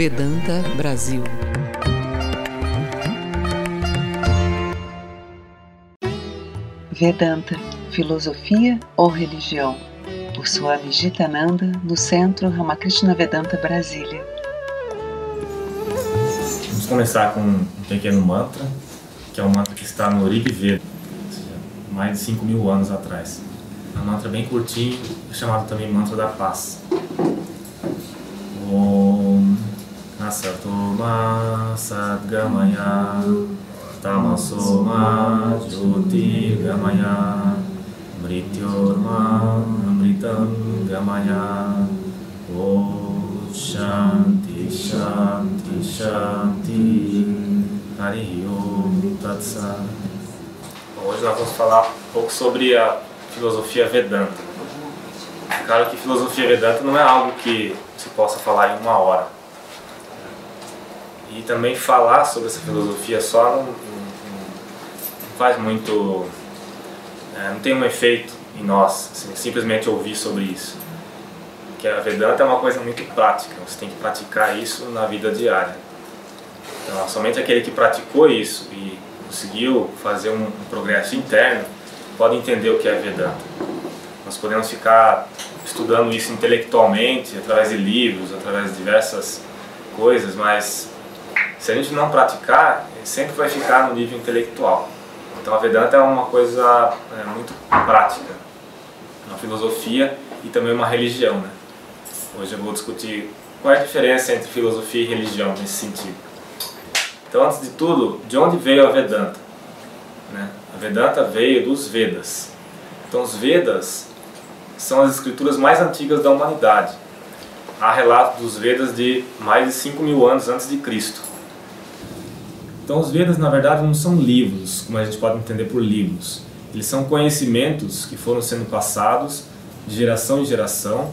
Vedanta Brasil. Vedanta, filosofia ou religião? Por Swami Jitananda, no Centro Ramakrishna Vedanta Brasília. Vamos começar com um pequeno mantra, que é um mantra que está no Rig Veda, mais de 5 mil anos atrás. É um mantra bem curtinho, chamado também mantra da paz. Om Asatoma Sadgamaya Tamasoma Jyotirgamaya Mrityorma Amritam Gamaya Om Shanti Shanti Shanti Hari Om Tatsat Hoje nós vamos falar um pouco sobre a filosofia Vedanta. Claro que filosofia Vedanta não é algo que se possa falar em uma hora. E também falar sobre essa filosofia só não, não, não faz muito. É, não tem um efeito em nós, assim, simplesmente ouvir sobre isso. Porque a Vedanta é uma coisa muito prática, você tem que praticar isso na vida diária. Então, somente aquele que praticou isso e conseguiu fazer um, um progresso interno pode entender o que é Vedanta. Nós podemos ficar estudando isso intelectualmente, através de livros, através de diversas coisas, mas se a gente não praticar, sempre vai ficar no nível intelectual. Então a Vedanta é uma coisa é, muito prática, uma filosofia e também uma religião. Né? Hoje eu vou discutir qual é a diferença entre filosofia e religião nesse sentido. Então, antes de tudo, de onde veio a Vedanta? Né? A Vedanta veio dos Vedas. Então, os Vedas são as escrituras mais antigas da humanidade. Há relatos dos Vedas de mais de 5 mil anos antes de Cristo. Então, os Vedas, na verdade, não são livros, como a gente pode entender por livros. Eles são conhecimentos que foram sendo passados de geração em geração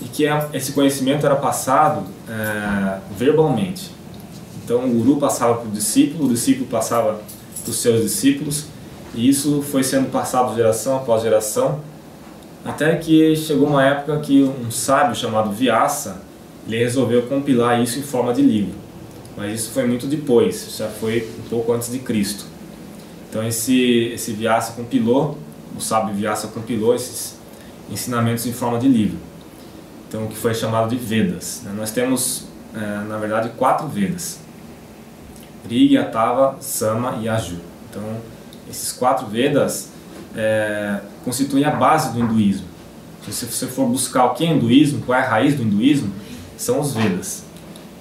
e que é, esse conhecimento era passado é, verbalmente. Então, o guru passava para o discípulo, o discípulo passava para os seus discípulos e isso foi sendo passado geração após geração até que chegou uma época que um sábio chamado Vyasa ele resolveu compilar isso em forma de livro. Mas isso foi muito depois, já foi um pouco antes de Cristo. Então esse esse Vyasa compilou, o sábio Vyasa compilou esses ensinamentos em forma de livro. Então o que foi chamado de Vedas. Né? Nós temos é, na verdade quatro Vedas: Rig, Atava, Sama e Aju. Então esses quatro Vedas é, constituem a base do hinduísmo. Se você for buscar o que é hinduísmo, qual é a raiz do hinduísmo, são os Vedas.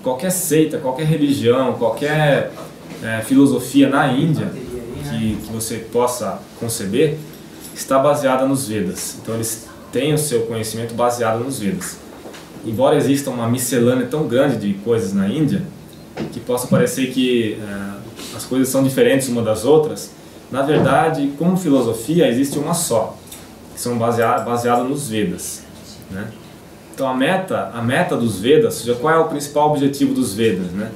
Qualquer seita, qualquer religião, qualquer é, filosofia na Índia que, que você possa conceber está baseada nos Vedas. Então eles têm o seu conhecimento baseado nos Vedas. Embora exista uma miscelânea tão grande de coisas na Índia, que possa parecer que é, as coisas são diferentes uma das outras, na verdade, como filosofia, existe uma só, que são baseada nos Vedas. Né? Então a meta, a meta dos Vedas, seja, qual é o principal objetivo dos Vedas? Né?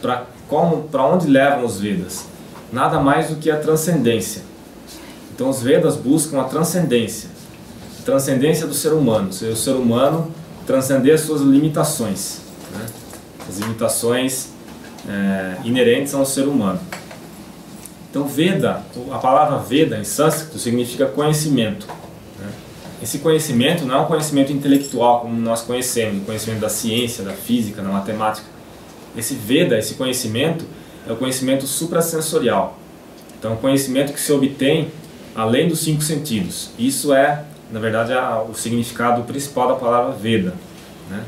Para onde levam os Vedas? Nada mais do que a transcendência. Então os Vedas buscam a transcendência, transcendência do ser humano, ou seja, o ser humano transcender as suas limitações, né? as limitações é, inerentes ao ser humano. Então, Veda, a palavra Veda em sânscrito significa conhecimento. Né? Esse conhecimento não é um conhecimento intelectual como nós conhecemos, o conhecimento da ciência, da física, da matemática. Esse Veda, esse conhecimento, é o conhecimento suprasensorial. Então, é conhecimento que se obtém além dos cinco sentidos. Isso é, na verdade, o significado principal da palavra Veda. Né?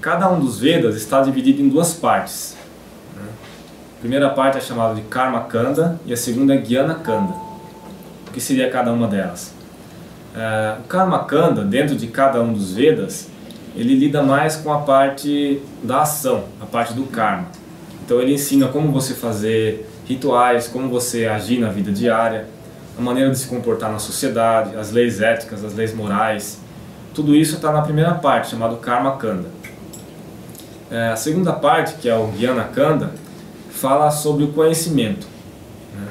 Cada um dos Vedas está dividido em duas partes. A primeira parte é chamada de Karma Kanda e a segunda é Jnana Kanda. O que seria cada uma delas? É, o Karma Kanda, dentro de cada um dos Vedas, ele lida mais com a parte da ação, a parte do karma. Então ele ensina como você fazer rituais, como você agir na vida diária, a maneira de se comportar na sociedade, as leis éticas, as leis morais. Tudo isso está na primeira parte, chamado Karma Kanda. É, a segunda parte, que é o Jnana Kanda, fala sobre o conhecimento. Né?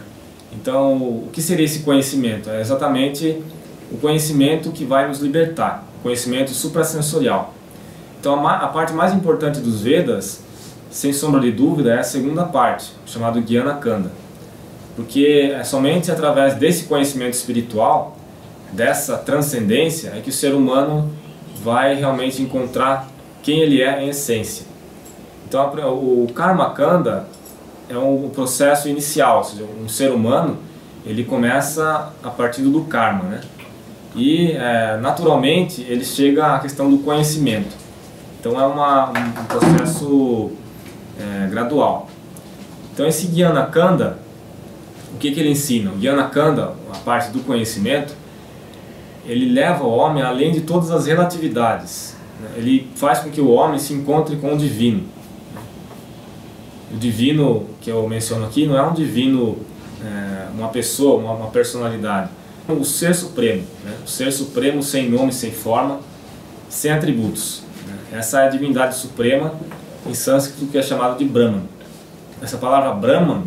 Então, o que seria esse conhecimento? É exatamente o conhecimento que vai nos libertar, conhecimento suprasensorial. Então a, a parte mais importante dos Vedas, sem sombra de dúvida, é a segunda parte, chamada Gyana Kanda. Porque é somente através desse conhecimento espiritual, dessa transcendência, é que o ser humano vai realmente encontrar quem ele é em essência. Então o Karma Kanda é um processo inicial, ou seja, um ser humano ele começa a partir do karma, né? E é, naturalmente ele chega à questão do conhecimento. Então é uma, um processo é, gradual. Então esse Gyana Kanda, o que, que ele ensina? O Gyana Kanda, a parte do conhecimento, ele leva o homem além de todas as relatividades. Ele faz com que o homem se encontre com o divino. O divino que eu menciono aqui não é um divino, é, uma pessoa, uma, uma, personalidade. O ser supremo, né? o ser supremo sem nome, sem forma, sem atributos. Né? Essa é a divindade suprema em sânscrito que é chamada de Brahman. Essa palavra Brahman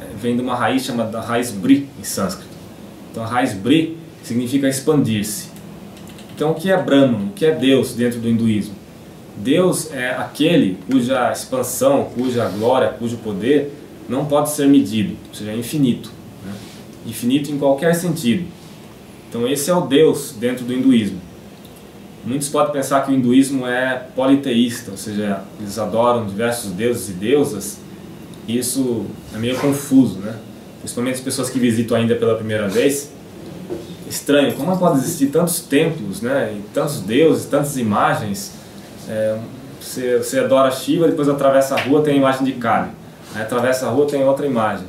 é, vem de uma raiz chamada raiz Bri em sânscrito. Então a raiz Bri significa expandir-se. Então o que é Brahman? O que é Deus dentro do hinduísmo? Deus é aquele cuja expansão, cuja glória, cujo poder não pode ser medido, ou seja, é infinito. Infinito em qualquer sentido. Então esse é o Deus dentro do hinduísmo. Muitos podem pensar que o hinduísmo é politeísta, ou seja, eles adoram diversos deuses e deusas. E isso é meio confuso, né? Principalmente as pessoas que visitam ainda pela primeira vez. Estranho, como pode existir tantos templos, né? E tantos deuses, tantas imagens é, você, você adora Shiva, depois atravessa a rua tem a imagem de Kali. Aí atravessa a rua tem outra imagem.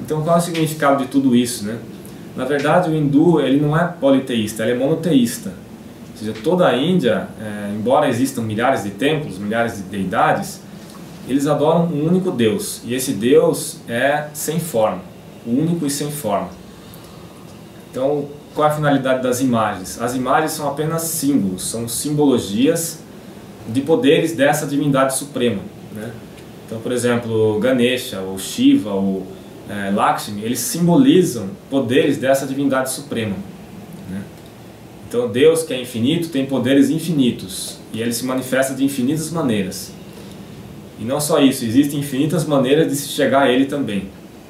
Então qual é o significado de tudo isso? Né? Na verdade o hindu ele não é politeísta, ele é monoteísta. Ou seja, toda a Índia, é, embora existam milhares de templos, milhares de deidades, eles adoram um único Deus. E esse Deus é sem forma, único e sem forma. Então, qual é a finalidade das imagens? As imagens são apenas símbolos, são simbologias de poderes dessa divindade suprema. Né? Então, por exemplo, Ganesha, ou Shiva, ou é, Lakshmi, eles simbolizam poderes dessa divindade suprema. Né? Então, Deus, que é infinito, tem poderes infinitos e ele se manifesta de infinitas maneiras. E não só isso, existem infinitas maneiras de se chegar a Ele também.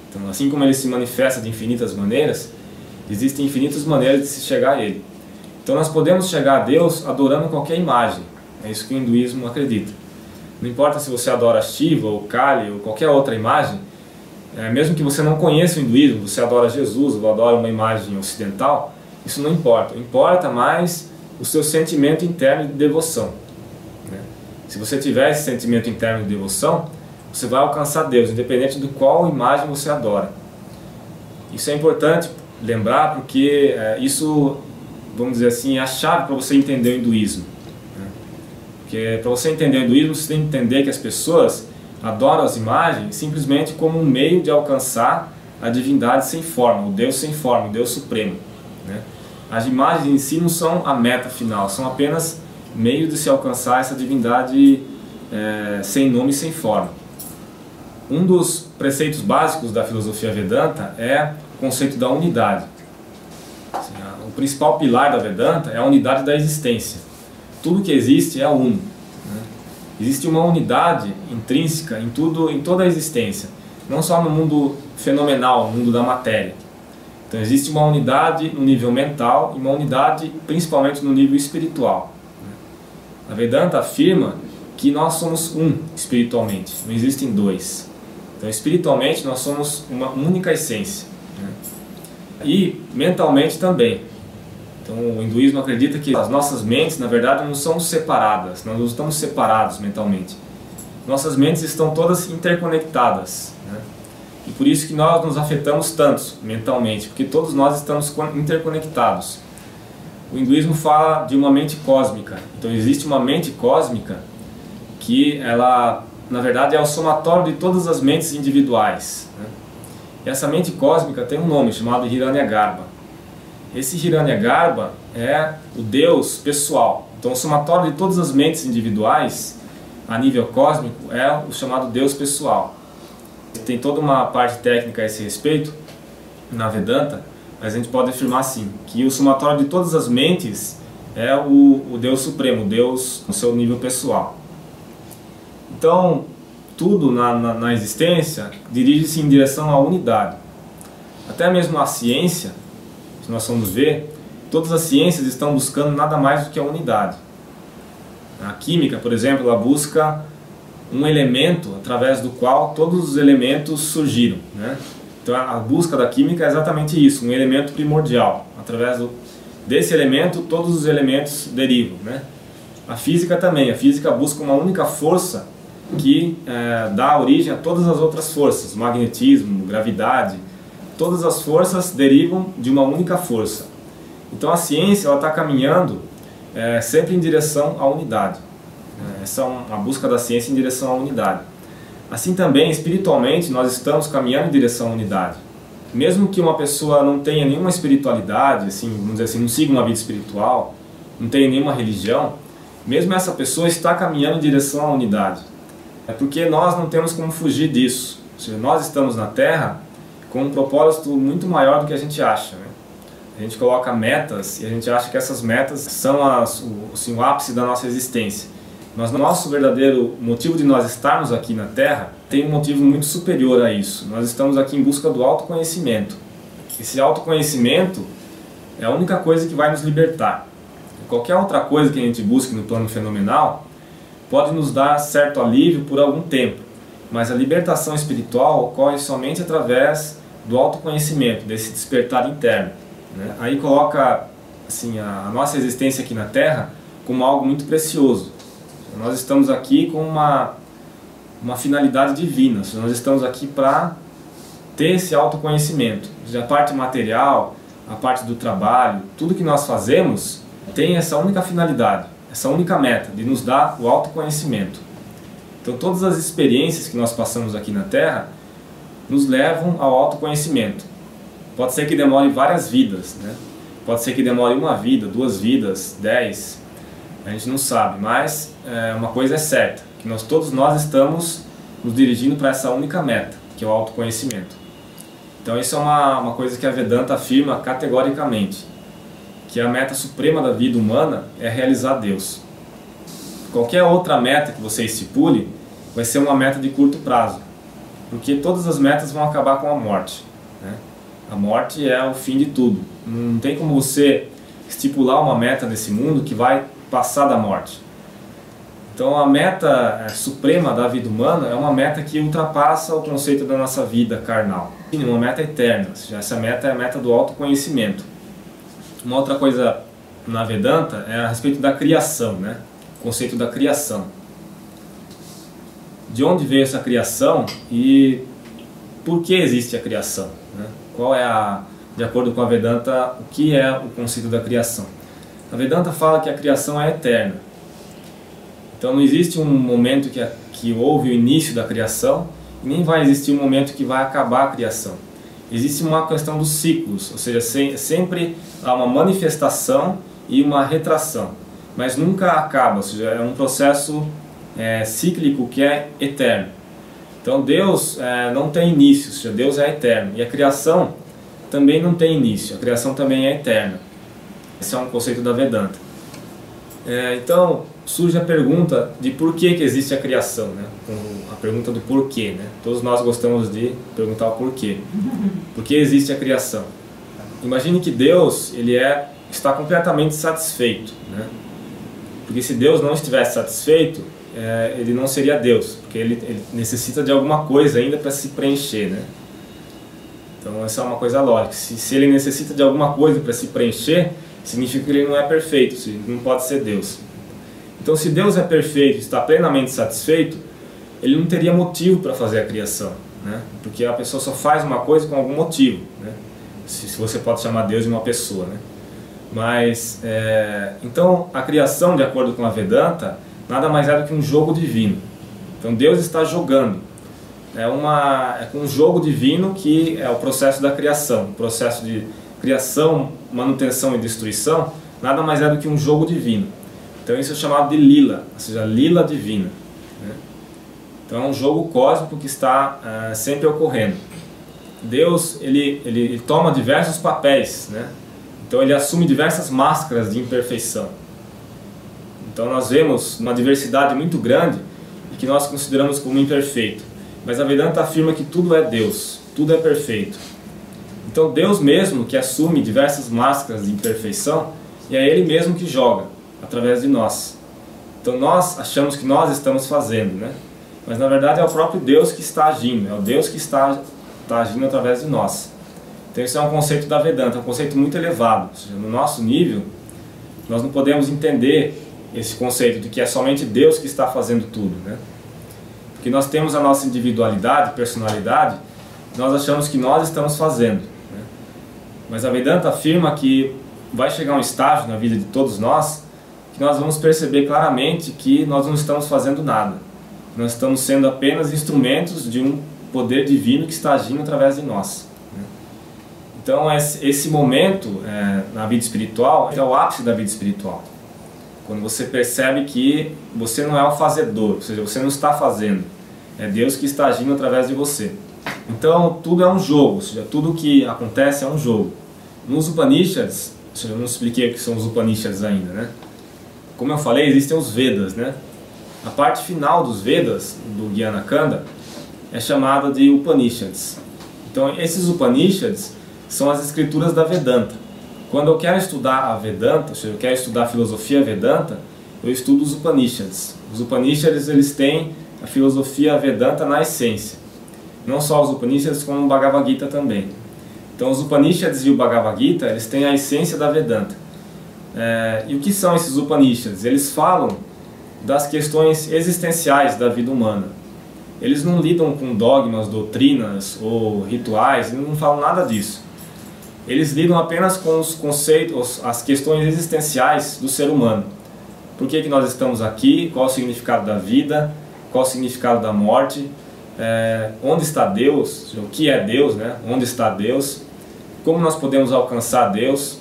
Então, assim como Ele se manifesta de infinitas maneiras, existem infinitas maneiras de se chegar a Ele. Então, nós podemos chegar a Deus adorando qualquer imagem. É isso que o hinduísmo acredita. Não importa se você adora Shiva ou Kali ou qualquer outra imagem, é, mesmo que você não conheça o hinduísmo, você adora Jesus ou adora uma imagem ocidental, isso não importa. Importa mais o seu sentimento interno de devoção. Né? Se você tiver esse sentimento interno de devoção, você vai alcançar Deus, independente de qual imagem você adora. Isso é importante lembrar porque é, isso, vamos dizer assim, é a chave para você entender o hinduísmo. Porque para você entender o hinduísmo, você tem que entender que as pessoas adoram as imagens simplesmente como um meio de alcançar a divindade sem forma, o Deus sem forma, o Deus supremo. Né? As imagens em si não são a meta final, são apenas meio de se alcançar essa divindade é, sem nome e sem forma. Um dos preceitos básicos da filosofia Vedanta é o conceito da unidade. O principal pilar da Vedanta é a unidade da existência tudo que existe é uno. Existe uma unidade intrínseca em tudo, em toda a existência, não só no mundo fenomenal, no mundo da matéria. Então existe uma unidade no nível mental e uma unidade principalmente no nível espiritual. A Vedanta afirma que nós somos um espiritualmente, não existem dois. Então espiritualmente nós somos uma única essência. Né? E mentalmente também. Então, o hinduísmo acredita que as nossas mentes, na verdade, não são separadas, nós não estamos separados mentalmente. Nossas mentes estão todas interconectadas. Né? E por isso que nós nos afetamos tanto mentalmente, porque todos nós estamos interconectados. O hinduísmo fala de uma mente cósmica. Então, existe uma mente cósmica que ela, na verdade, é o somatório de todas as mentes individuais. Né? E essa mente cósmica tem um nome chamado Hiranyagarbha. Esse Hiranyagarbha é o Deus pessoal. Então, o somatório de todas as mentes individuais, a nível cósmico, é o chamado Deus pessoal. Tem toda uma parte técnica a esse respeito na Vedanta, mas a gente pode afirmar assim, que o somatório de todas as mentes é o, o Deus Supremo, Deus no seu nível pessoal. Então, tudo na, na, na existência dirige-se em direção à unidade. Até mesmo a ciência, se nós formos ver, todas as ciências estão buscando nada mais do que a unidade. A química, por exemplo, ela busca um elemento através do qual todos os elementos surgiram. Né? Então a busca da química é exatamente isso, um elemento primordial. Através do, desse elemento, todos os elementos derivam. Né? A física também, a física busca uma única força que é, dá origem a todas as outras forças, magnetismo, gravidade, todas as forças derivam de uma única força. Então a ciência está caminhando é, sempre em direção à unidade. É, essa é uma busca da ciência em direção à unidade. Assim também, espiritualmente, nós estamos caminhando em direção à unidade. Mesmo que uma pessoa não tenha nenhuma espiritualidade, assim, vamos dizer assim, não siga uma vida espiritual, não tenha nenhuma religião, mesmo essa pessoa está caminhando em direção à unidade. É porque nós não temos como fugir disso. Seja, nós estamos na Terra com um propósito muito maior do que a gente acha. Né? A gente coloca metas e a gente acha que essas metas são as, o, assim, o ápice da nossa existência. Mas nosso verdadeiro motivo de nós estarmos aqui na Terra tem um motivo muito superior a isso. Nós estamos aqui em busca do autoconhecimento. Esse autoconhecimento é a única coisa que vai nos libertar. Qualquer outra coisa que a gente busque no plano fenomenal pode nos dar certo alívio por algum tempo, mas a libertação espiritual ocorre somente através do autoconhecimento, desse despertar interno. Né? Aí coloca assim a nossa existência aqui na Terra como algo muito precioso. Nós estamos aqui com uma, uma finalidade divina. Nós estamos aqui para ter esse autoconhecimento. A parte material, a parte do trabalho, tudo que nós fazemos tem essa única finalidade, essa única meta de nos dar o autoconhecimento. Então, todas as experiências que nós passamos aqui na Terra nos levam ao autoconhecimento. Pode ser que demore várias vidas, né? Pode ser que demore uma vida, duas vidas, dez, a gente não sabe, mas é, uma coisa é certa, que nós todos nós estamos nos dirigindo para essa única meta, que é o autoconhecimento. Então isso é uma, uma coisa que a Vedanta afirma categoricamente, que a meta suprema da vida humana é realizar Deus. Qualquer outra meta que você estipule vai ser uma meta de curto prazo, porque todas as metas vão acabar com a morte. Né? A morte é o fim de tudo. Não tem como você estipular uma meta nesse mundo que vai passar da morte. Então a meta é, suprema da vida humana é uma meta que ultrapassa o conceito da nossa vida carnal. Uma meta eterna, essa meta é a meta do autoconhecimento. Uma outra coisa na Vedanta é a respeito da criação, né? o conceito da criação. De onde veio essa criação e por que existe a criação? Né? Qual é a, de acordo com a Vedanta, o que é o conceito da criação? A Vedanta fala que a criação é eterna. Então não existe um momento que, que houve o início da criação e nem vai existir um momento que vai acabar a criação. Existe uma questão dos ciclos, ou seja, se, sempre há uma manifestação e uma retração, mas nunca acaba, ou seja, é um processo é, cíclico que é eterno. Então Deus é, não tem início, ou seja, Deus é eterno e a criação também não tem início, a criação também é eterna. Esse é um conceito da Vedanta. É, então surge a pergunta de por que, que existe a criação, né? a pergunta do porquê. Né? Todos nós gostamos de perguntar o porquê. Por que existe a criação? Imagine que Deus ele é, está completamente satisfeito. Né? Porque se Deus não estivesse satisfeito, é, ele não seria Deus, porque ele, ele necessita de alguma coisa ainda para se preencher. Né? Então essa é uma coisa lógica. Se, se ele necessita de alguma coisa para se preencher, significa que ele não é perfeito, não pode ser Deus. Então, se Deus é perfeito, está plenamente satisfeito, ele não teria motivo para fazer a criação, né? Porque a pessoa só faz uma coisa com algum motivo, né? Se, se você pode chamar Deus de uma pessoa, né? Mas, é, então, a criação, de acordo com a Vedanta, nada mais é do que um jogo divino. Então, Deus está jogando. É, uma, é um jogo divino que é o processo da criação, o processo de criação, manutenção e destruição, nada mais é do que um jogo divino. Então isso é chamado de lila, ou seja, lila divina. Né? Então é um jogo cósmico que está uh, sempre ocorrendo. Deus ele, ele, ele, toma diversos papéis, né? então ele assume diversas máscaras de imperfeição. Então nós vemos uma diversidade muito grande e que nós consideramos como imperfeito. Mas a Vedanta afirma que tudo é Deus, tudo é perfeito. Então Deus mesmo que assume diversas máscaras de imperfeição e é Ele mesmo que joga através de nós. Então nós achamos que nós estamos fazendo, né? Mas na verdade é o próprio Deus que está agindo, é o Deus que está, está agindo através de nós. Então isso é um conceito da Vedanta, um conceito muito elevado. Ou seja, no nosso nível, nós não podemos entender esse conceito de que é somente Deus que está fazendo tudo, né? Porque nós temos a nossa individualidade, personalidade, nós achamos que nós estamos fazendo. Né? Mas a Vedanta afirma que vai chegar um estágio na vida de todos nós que nós vamos perceber claramente que nós não estamos fazendo nada. Nós estamos sendo apenas instrumentos de um poder divino que está agindo através de nós. Né? Então, esse momento é, na vida espiritual é o ápice da vida espiritual. Quando você percebe que você não é o fazedor, ou seja, você não está fazendo, é Deus que está agindo através de você. Então, tudo é um jogo, ou seja, tudo que acontece é um jogo. Nos Upanishads, eu não expliquei o que são os Upanishads ainda, né? Como eu falei, existem os Vedas, né? A parte final dos Vedas, do Jnana Kanda, é chamada de Upanishads. Então, esses Upanishads são as escrituras da Vedanta. Quando eu quero estudar a Vedanta, ou seja, eu quero estudar a filosofia Vedanta, eu estudo os Upanishads. Os Upanishads eles têm a filosofia Vedanta na essência. Não só os Upanishads, como o Bhagavad Gita também. Então, os Upanishads e o Bhagavad Gita eles têm a essência da Vedanta. É, e o que são esses Upanishads? Eles falam das questões existenciais da vida humana. Eles não lidam com dogmas, doutrinas ou rituais, eles não falam nada disso. Eles lidam apenas com os conceitos, as questões existenciais do ser humano. Por que, que nós estamos aqui? Qual o significado da vida? Qual o significado da morte? É, onde está Deus? O que é Deus? Né? Onde está Deus? Como nós podemos alcançar Deus?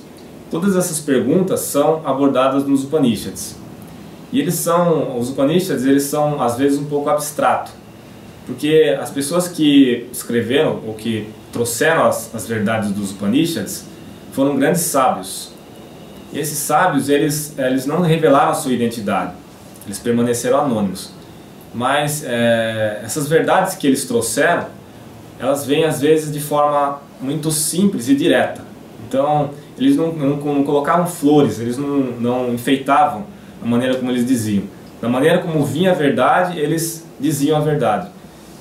Todas essas perguntas são abordadas nos Upanishads. E eles são, os Upanishads, eles são às vezes um pouco abstrato, porque as pessoas que escreveram ou que trouxeram as, as verdades dos Upanishads foram grandes sábios. E esses sábios, eles, eles não revelaram a sua identidade, eles permaneceram anônimos. Mas é, essas verdades que eles trouxeram, elas vêm às vezes de forma muito simples e direta. Então, eles não, não, não colocavam flores, eles não, não enfeitavam a maneira como eles diziam. Da maneira como vinha a verdade, eles diziam a verdade.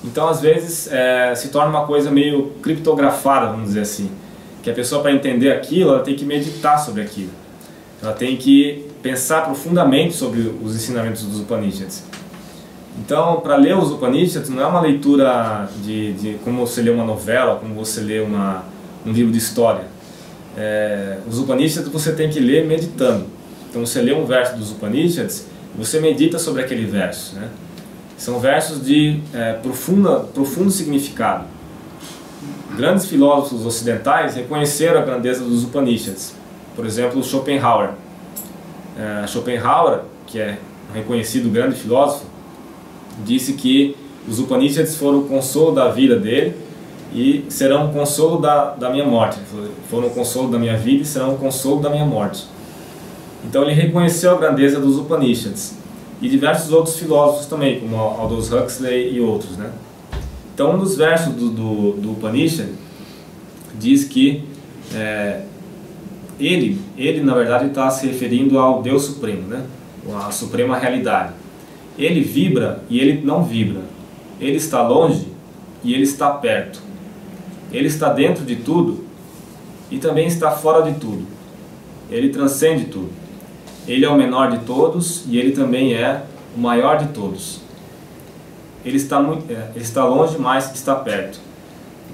Então, às vezes, é, se torna uma coisa meio criptografada, vamos dizer assim. Que a pessoa, para entender aquilo, ela tem que meditar sobre aquilo. Ela tem que pensar profundamente sobre os ensinamentos dos Upanishads. Então, para ler os Upanishads, não é uma leitura de, de como você lê uma novela, como você lê uma, um livro de história. É, os Upanishads você tem que ler meditando. Então, você lê um verso dos Upanishads, você medita sobre aquele verso. Né? São versos de é, profunda, profundo significado. Grandes filósofos ocidentais reconheceram a grandeza dos Upanishads. Por exemplo, Schopenhauer. É, Schopenhauer, que é um reconhecido grande filósofo, disse que os Upanishads foram o consolo da vida dele e serão o consolo da, da minha morte. Foram o consolo da minha vida e serão o consolo da minha morte. Então ele reconheceu a grandeza dos Upanishads e diversos outros filósofos também, como Aldous Huxley e outros. Né? Então, um dos versos do, do, do Upanishad diz que é, ele, ele, na verdade, está se referindo ao Deus Supremo, né? a suprema realidade. Ele vibra e ele não vibra. Ele está longe e ele está perto. Ele está dentro de tudo e também está fora de tudo. Ele transcende tudo. Ele é o menor de todos e ele também é o maior de todos. Ele está, muito, é, ele está longe, mas está perto.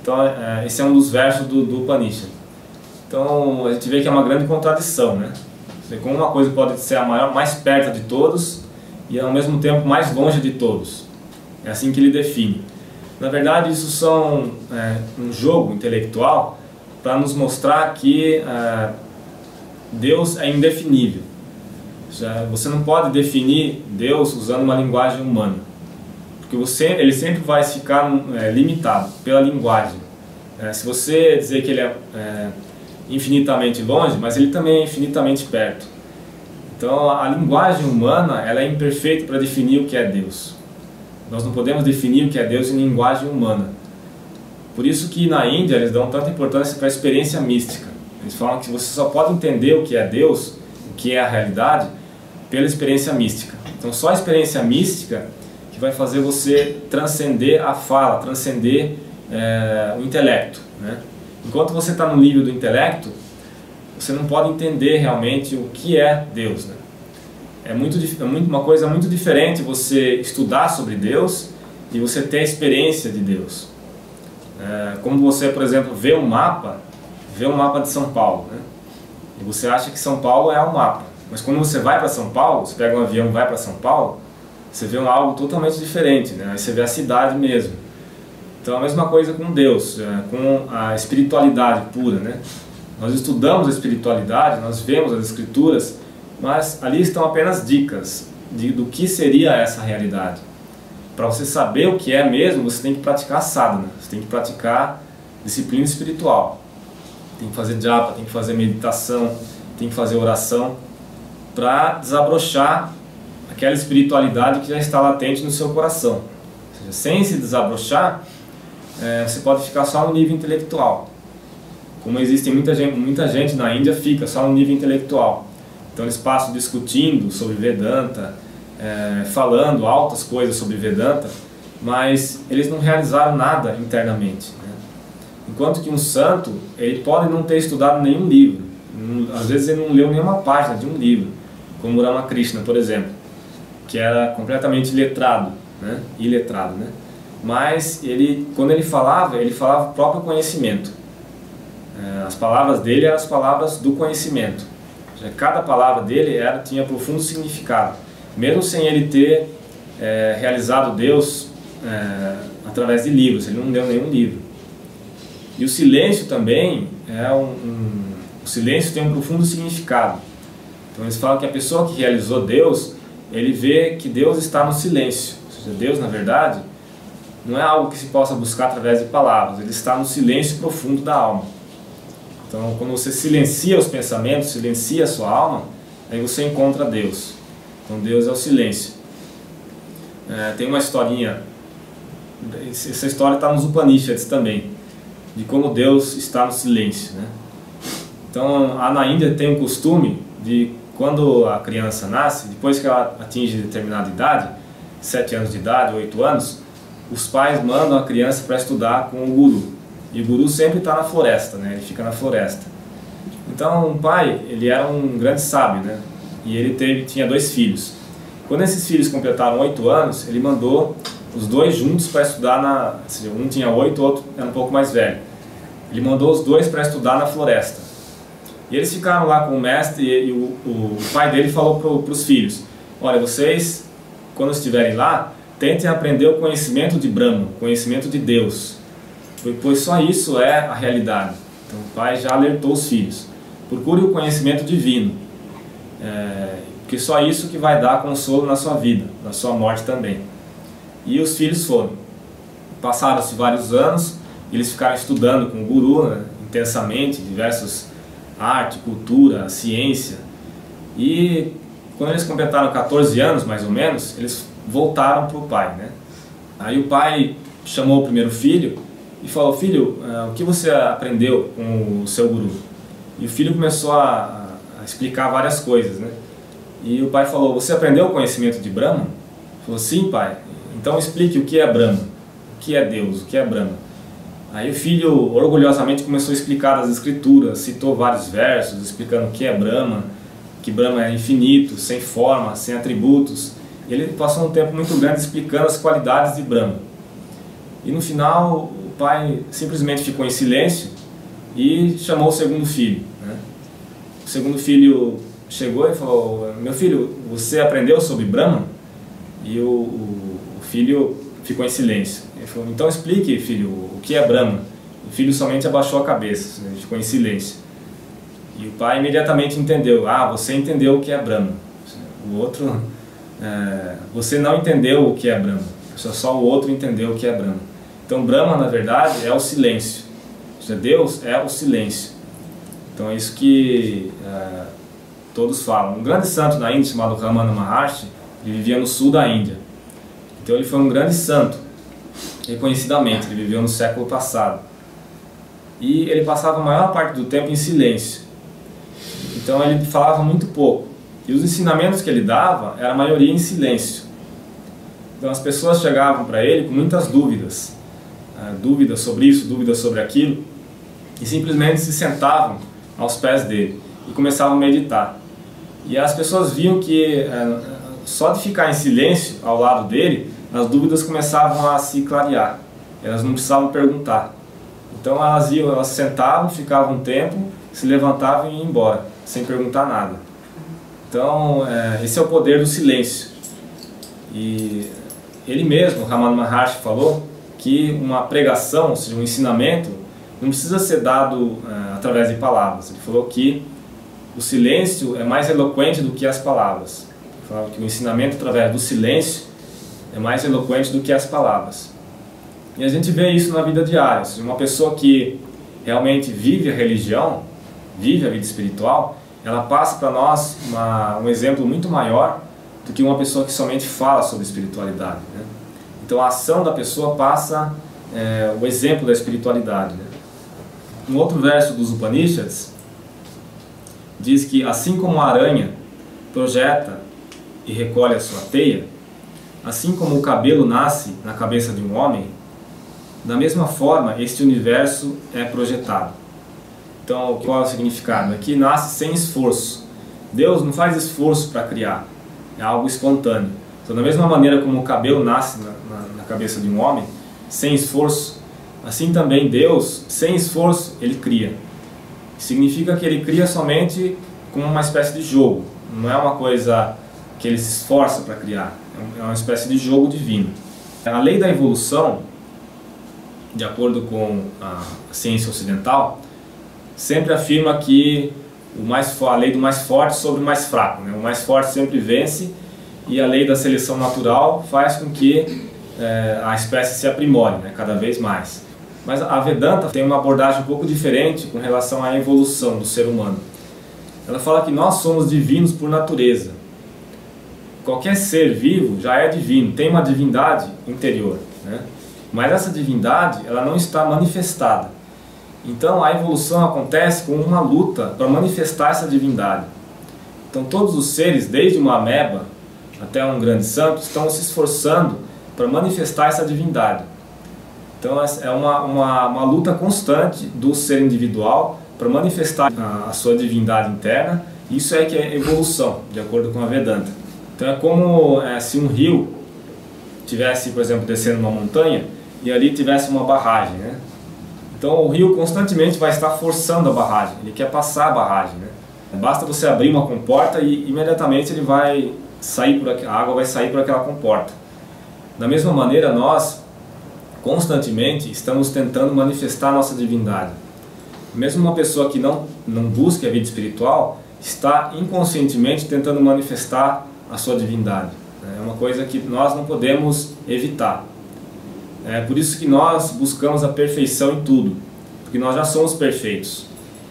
Então, é, esse é um dos versos do, do Upanishad. Então, a gente vê que é uma grande contradição, né? Como uma coisa pode ser a maior, mais perto de todos e ao mesmo tempo mais longe de todos. É assim que ele define. Na verdade, isso são é, um jogo intelectual para nos mostrar que é, Deus é indefinível. Você não pode definir Deus usando uma linguagem humana, porque você, ele sempre vai ficar é, limitado pela linguagem. É, se você dizer que ele é, é, infinitamente longe, mas ele também é infinitamente perto. Então a linguagem humana ela é imperfeita para definir o que é Deus. Nós não podemos definir o que é Deus em linguagem humana. Por isso que na Índia eles dão tanta importância para a experiência mística. Eles falam que você só pode entender o que é Deus, o que é a realidade, pela experiência mística. Então só a experiência mística que vai fazer você transcender a fala, transcender é, o intelecto. Né? Enquanto você está no nível do intelecto, você não pode entender realmente o que é Deus. Né? É, muito, é muito, uma coisa muito diferente você estudar sobre Deus e você ter a experiência de Deus. É, como você, por exemplo, vê um mapa, vê um mapa de São Paulo, né? e você acha que São Paulo é um mapa. Mas quando você vai para São Paulo, você pega um avião e vai para São Paulo, você vê algo totalmente diferente, né? Aí você vê a cidade mesmo. Então a mesma coisa com Deus, é, com a espiritualidade pura, né? Nós estudamos a espiritualidade, nós vemos as escrituras, mas ali estão apenas dicas de, do que seria essa realidade. Para você saber o que é mesmo, você tem que praticar sadhana, você tem que praticar disciplina espiritual. Tem que fazer japa, tem que fazer meditação, tem que fazer oração para desabrochar aquela espiritualidade que já está latente no seu coração. Ou seja, sem se desabrochar, é, você pode ficar só no nível intelectual como existe muita gente, muita gente na Índia fica só no nível intelectual. Então eles passam discutindo sobre Vedanta, é, falando altas coisas sobre Vedanta, mas eles não realizaram nada internamente. Né? Enquanto que um santo, ele pode não ter estudado nenhum livro, às vezes ele não leu nenhuma página de um livro, como Ramakrishna, por exemplo, que era completamente letrado, né? iletrado, né? Mas ele, quando ele falava, ele falava o próprio conhecimento. É, as palavras dele eram as palavras do conhecimento. Cada palavra dele era, tinha profundo significado, mesmo sem ele ter é, realizado Deus é, através de livros, ele não deu nenhum livro. E o silêncio também é um, um, o silêncio tem um profundo significado. Então eles falam que a pessoa que realizou Deus, ele vê que Deus está no silêncio. Ou seja, Deus, na verdade, não é algo que se possa buscar através de palavras, ele está no silêncio profundo da alma. Então, quando você silencia os pensamentos, silencia a sua alma, aí você encontra Deus. Então, Deus é o silêncio. É, tem uma historinha, essa história está nos Upanishads também, de como Deus está no silêncio. Né? Então, na Índia tem um costume de quando a criança nasce, depois que ela atinge determinada idade, 7 anos de idade, 8 anos, os pais mandam a criança para estudar com o guru. E o guru sempre está na floresta, né? Ele fica na floresta. Então, o pai, ele era um grande sábio, né? E ele teve, tinha dois filhos. Quando esses filhos completaram oito anos, ele mandou os dois juntos para estudar na... Seja, um tinha oito, o outro era um pouco mais velho. Ele mandou os dois para estudar na floresta. E eles ficaram lá com o mestre e, e o, o, pai dele falou para os filhos, olha, vocês, quando estiverem lá, tentem aprender o conhecimento de Brahma, conhecimento de Deus pois só isso é a realidade. Então o pai já alertou os filhos. Procure o conhecimento divino, é, porque só isso que vai dar consolo na sua vida, na sua morte também. E os filhos foram. Passaram-se vários anos, eles ficaram estudando com o guru né, intensamente, diversos arte, cultura, ciência. E quando eles completaram 14 anos, mais ou menos, eles voltaram para o pai. Né? Aí o pai chamou o primeiro filho e falou: Filho, uh, o que você aprendeu com o seu guru? E o filho começou a, a, explicar várias coisas, né? E o pai falou: Você aprendeu o conhecimento de Brahma? Ele falou: Sim, pai. Então explique o que é Brahma, o que é Deus, o que é Brahma. Aí o filho orgulhosamente começou a explicar as escrituras, citou vários versos explicando o que é Brahma, que Brahma é infinito, sem forma, sem atributos. Ele passou um tempo muito grande explicando as qualidades de Brahma. E no final pai simplesmente ficou em silêncio e chamou o segundo filho. Né? O segundo filho chegou e falou: Meu filho, você aprendeu sobre Brahma? E o, o, o filho ficou em silêncio. Ele falou: Então explique, filho, o que é Brahma? O filho somente abaixou a cabeça, ele ficou em silêncio. E o pai imediatamente entendeu: Ah, você entendeu o que é Brahma. O outro, é, você não entendeu o que é Brahma. Só o outro entendeu o que é Brahma. Então, Brahma, na verdade, é o silêncio. Ou seja, Deus é o silêncio. Então, é isso que é, todos falam. Um grande santo na Índia chamado Ramana Maharshi, ele vivia no sul da Índia. Então ele foi um grande santo, reconhecidamente, ele viveu no século passado. E ele passava a maior parte do tempo em silêncio. Então ele falava muito pouco. E os ensinamentos que ele dava, era a maioria em silêncio. Então as pessoas chegavam para ele com muitas dúvidas. Uh, dúvidas sobre isso, dúvidas sobre aquilo. E simplesmente se sentavam aos pés dele e começavam a meditar. E as pessoas viam que uh, só de ficar em silêncio ao lado dele, as dúvidas começavam a se clarear. Elas não precisavam perguntar. Então elas iam, elas sentavam, ficavam um tempo, se levantavam e iam embora, sem perguntar nada. Então, é, esse é o poder do silêncio. E ele mesmo, Ramana Maharshi, falou que uma pregação, ou seja, um ensinamento, não precisa ser dado é, através de palavras. Ele falou que o silêncio é mais eloquente do que as palavras. Ele falava que o ensinamento através do silêncio é mais eloquente do que as palavras. E a gente vê isso na vida diária. Seja, uma pessoa que realmente vive a religião, vive a vida espiritual, ela passa para nós uma, um exemplo muito maior do que uma pessoa que somente fala sobre espiritualidade. Né? Então a ação da pessoa passa é, o exemplo da espiritualidade. Né? Um outro verso dos Upanishads diz que assim como a aranha projeta e recolhe a sua teia, assim como o cabelo nasce na cabeça de um homem, da mesma forma este universo é projetado. Então, qual é o significado? É que nasce sem esforço. Deus não faz esforço para criar, é algo espontâneo. Então, da mesma maneira como o cabelo nasce na, na, na cabeça de um homem, sem esforço, assim também Deus, sem esforço, ele cria. Significa que ele cria somente como uma espécie de jogo, não é uma coisa que ele se esforça para criar, é uma espécie de jogo divino. A lei da evolução, de acordo com a ciência ocidental, sempre afirma que o mais, a lei do mais forte sobre o mais fraco. Né? O mais forte sempre vence e a lei da seleção natural faz com que é, a espécie se aprimore né? cada vez mais. Mas a Vedanta tem uma abordagem um pouco diferente com relação à evolução do ser humano. Ela fala que nós somos divinos por natureza. Qualquer ser vivo já é divino, tem uma divindade interior. Né? Mas essa divindade ela não está manifestada. Então a evolução acontece com uma luta para manifestar essa divindade. Então todos os seres, desde uma ameba até um grande santo, estão se esforçando para manifestar essa divindade. Então é uma, uma, uma luta constante do ser individual para manifestar a, a, sua divindade interna. Isso é que é evolução, de acordo com a Vedanta. Então é como é, se um rio tivesse, por exemplo, descendo uma montanha e ali tivesse uma barragem, né? Então o rio constantemente vai estar forçando a barragem, ele quer passar a barragem. Né? Basta você abrir uma comporta e imediatamente ele vai sair por aqui, a água vai sair por aquela comporta. Da mesma maneira, nós constantemente estamos tentando manifestar nossa divindade. Mesmo uma pessoa que não, não busca a vida espiritual está inconscientemente tentando manifestar a sua divindade. É uma coisa que nós não podemos evitar. É por isso que nós buscamos a perfeição em tudo, porque nós já somos perfeitos.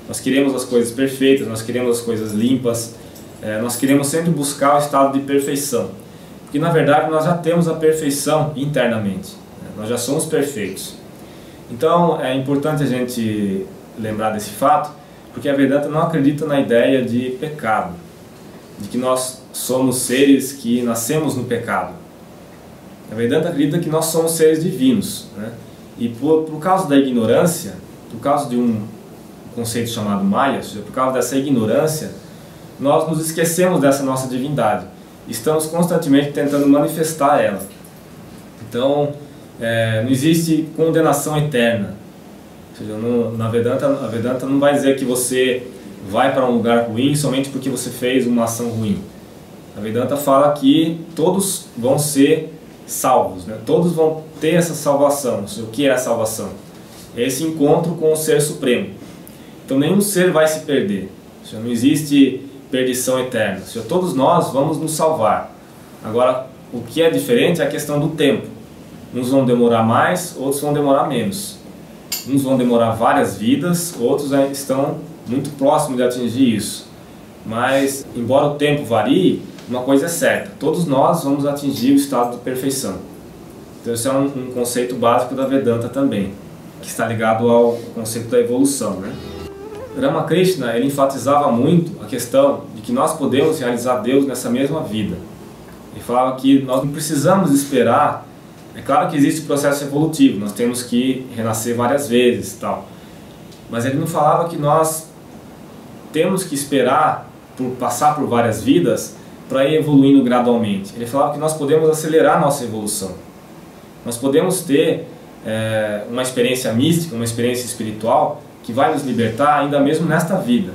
Nós queremos as coisas perfeitas, nós queremos as coisas limpas, é, nós queremos sempre buscar o estado de perfeição, porque na verdade nós já temos a perfeição internamente, né? nós já somos perfeitos. Então é importante a gente lembrar desse fato, porque a Vedanta não acredita na ideia de pecado, de que nós somos seres que nascemos no pecado. A Vedanta acredita que nós somos seres divinos. Né? E por, por causa da ignorância, por causa de um conceito chamado Maya, ou seja, por causa dessa ignorância, nós nos esquecemos dessa nossa divindade. Estamos constantemente tentando manifestar ela. Então, é, não existe condenação eterna. Ou seja, na Vedanta, a Vedanta não vai dizer que você vai para um lugar ruim somente porque você fez uma ação ruim. A Vedanta fala que todos vão ser salvos, né? todos vão ter essa salvação. O que é a salvação? É esse encontro com o Ser Supremo. Então nenhum ser vai se perder. Não existe perdição eterna. Todos nós vamos nos salvar. Agora, o que é diferente é a questão do tempo. Uns vão demorar mais, outros vão demorar menos. Uns vão demorar várias vidas, outros estão muito próximos de atingir isso. Mas, embora o tempo varie, uma coisa é certa: todos nós vamos atingir o estado de perfeição. Então, esse é um, um conceito básico da Vedanta também, que está ligado ao conceito da evolução. Né? Ramakrishna ele enfatizava muito a questão de que nós podemos realizar Deus nessa mesma vida. Ele falava que nós não precisamos esperar. É claro que existe o processo evolutivo, nós temos que renascer várias vezes, tal. Mas ele não falava que nós temos que esperar por passar por várias vidas para ir evoluindo gradualmente. Ele falava que nós podemos acelerar nossa evolução. Nós podemos ter é, uma experiência mística, uma experiência espiritual que vai nos libertar ainda mesmo nesta vida.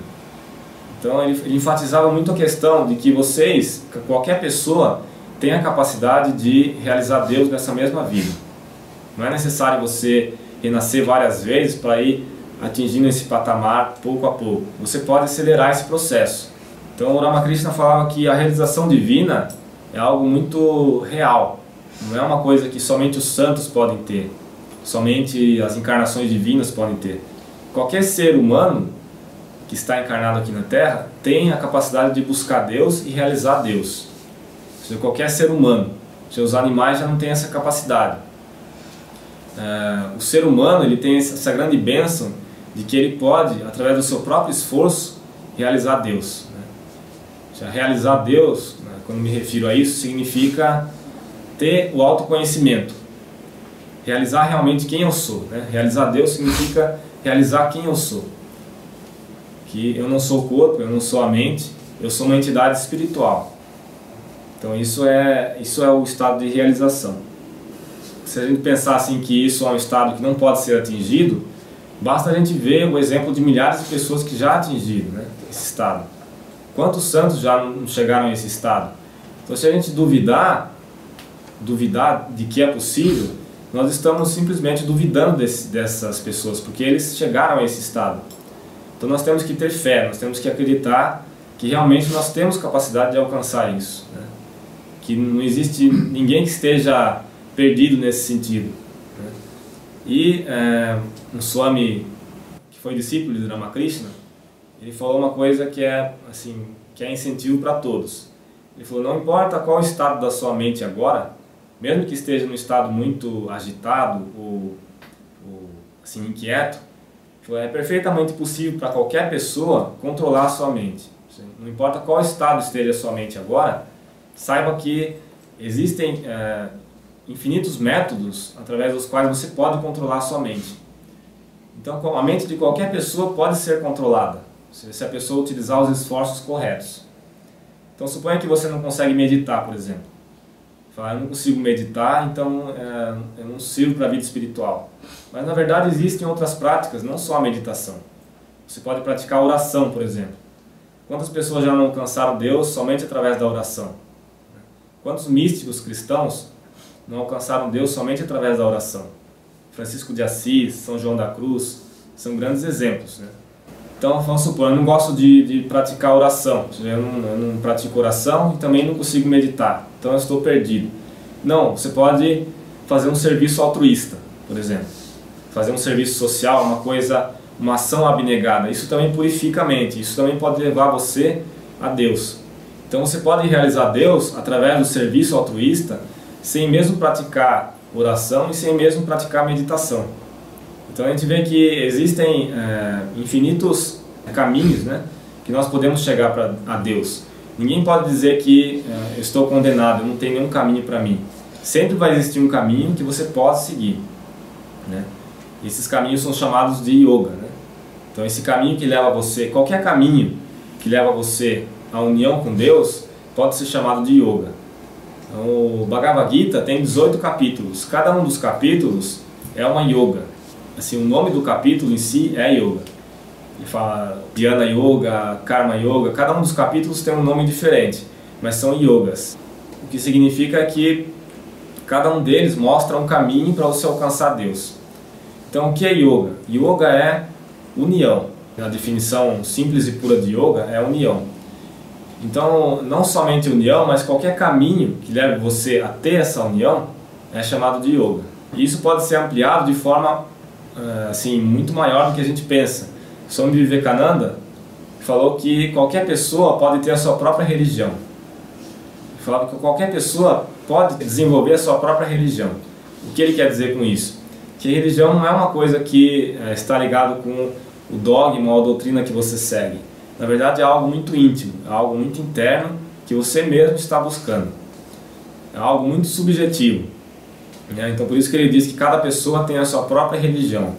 Então ele, ele enfatizava muito a questão de que vocês, qualquer pessoa, tem a capacidade de realizar Deus nessa mesma vida. Não é necessário você renascer várias vezes para ir atingindo esse patamar pouco a pouco. Você pode acelerar esse processo. Então o Ramakrishna falava que a realização divina é algo muito real. Não é uma coisa que somente os santos podem ter, somente as encarnações divinas podem ter. Qualquer ser humano que está encarnado aqui na Terra tem a capacidade de buscar Deus e realizar Deus. seja, qualquer ser humano. Os animais já não têm essa capacidade. É, o ser humano ele tem essa grande bênção de que ele pode, através do seu próprio esforço, realizar Deus. Realizar Deus, né, quando me refiro a isso, significa ter o autoconhecimento. Realizar realmente quem eu sou. Né? Realizar Deus significa realizar quem eu sou. Que eu não sou o corpo, eu não sou a mente, eu sou uma entidade espiritual. Então isso é, isso é o estado de realização. Se a gente pensar assim que isso é um estado que não pode ser atingido, basta a gente ver o exemplo de milhares de pessoas que já atingiram né, esse estado. Quantos santos já não chegaram a esse estado? Então se a gente duvidar, duvidar de que é possível, nós estamos simplesmente duvidando desse, dessas pessoas, porque eles chegaram a esse estado. Então nós temos que ter fé, nós temos que acreditar que realmente nós temos capacidade de alcançar isso. Né? Que não existe ninguém que esteja perdido nesse sentido. Né? E é, um Swami que foi discípulo de Ramakrishna, ele falou uma coisa que é assim, que é incentivo para todos. Ele falou: não importa qual o estado da sua mente agora, mesmo que esteja num estado muito agitado ou, ou assim inquieto, é perfeitamente possível para qualquer pessoa controlar a sua mente. Não importa qual estado esteja a sua mente agora, saiba que existem é, infinitos métodos através dos quais você pode controlar a sua mente. Então, a mente de qualquer pessoa pode ser controlada, se a pessoa utilizar os esforços corretos. Então, suponha que você não consegue meditar, por exemplo. Fala, eu não consigo meditar, então é, eu não sirvo para a vida espiritual. Mas na verdade existem outras práticas, não só a meditação. Você pode praticar oração, por exemplo. Quantas pessoas já não alcançaram Deus somente através da oração? Quantos místicos cristãos não alcançaram Deus somente através da oração? Francisco de Assis, São João da Cruz, são grandes exemplos. Né? Então, vamos supor, eu não gosto de, de praticar oração, eu não, eu não pratico oração e também não consigo meditar então eu estou perdido. Não, você pode fazer um serviço altruísta, por exemplo. Fazer um serviço social, uma coisa, uma ação abnegada. Isso também purifica a mente, isso também pode levar você a Deus. Então você pode realizar Deus através do serviço altruísta, sem mesmo praticar oração e sem mesmo praticar meditação. Então a gente vê que existem é, infinitos caminhos né, que nós podemos chegar pra, a Deus. Ninguém pode dizer que eu estou condenado, não tem nenhum caminho para mim. Sempre vai existir um caminho que você pode seguir. Né? Esses caminhos são chamados de yoga. Né? Então, esse caminho que leva você, qualquer caminho que leva você à união com Deus, pode ser chamado de yoga. Então, o Bhagavad Gita tem 18 capítulos. Cada um dos capítulos é uma yoga. Assim, o nome do capítulo em si é yoga. Ele fala Dhyana Yoga, Karma Yoga, cada um dos capítulos tem um nome diferente, mas são yogas. O que significa que cada um deles mostra um caminho para você alcançar Deus. Então, o que é yoga? Yoga é união. A definição simples e pura de yoga é união. Então, não somente união, mas qualquer caminho que leve você a ter essa união é chamado de yoga. E isso pode ser ampliado de forma assim muito maior do que a gente pensa. Swami Vivekananda falou que qualquer pessoa pode ter a sua própria religião. Ele falava que qualquer pessoa pode desenvolver a sua própria religião. O que ele quer dizer com isso? Que religião não é uma coisa que é, está ligado com o dogma ou a doutrina que você segue. Na verdade, é algo muito íntimo, é algo muito interno que você mesmo está buscando. É algo muito subjetivo. Né? Então, por isso que ele diz que cada pessoa tem a sua própria religião.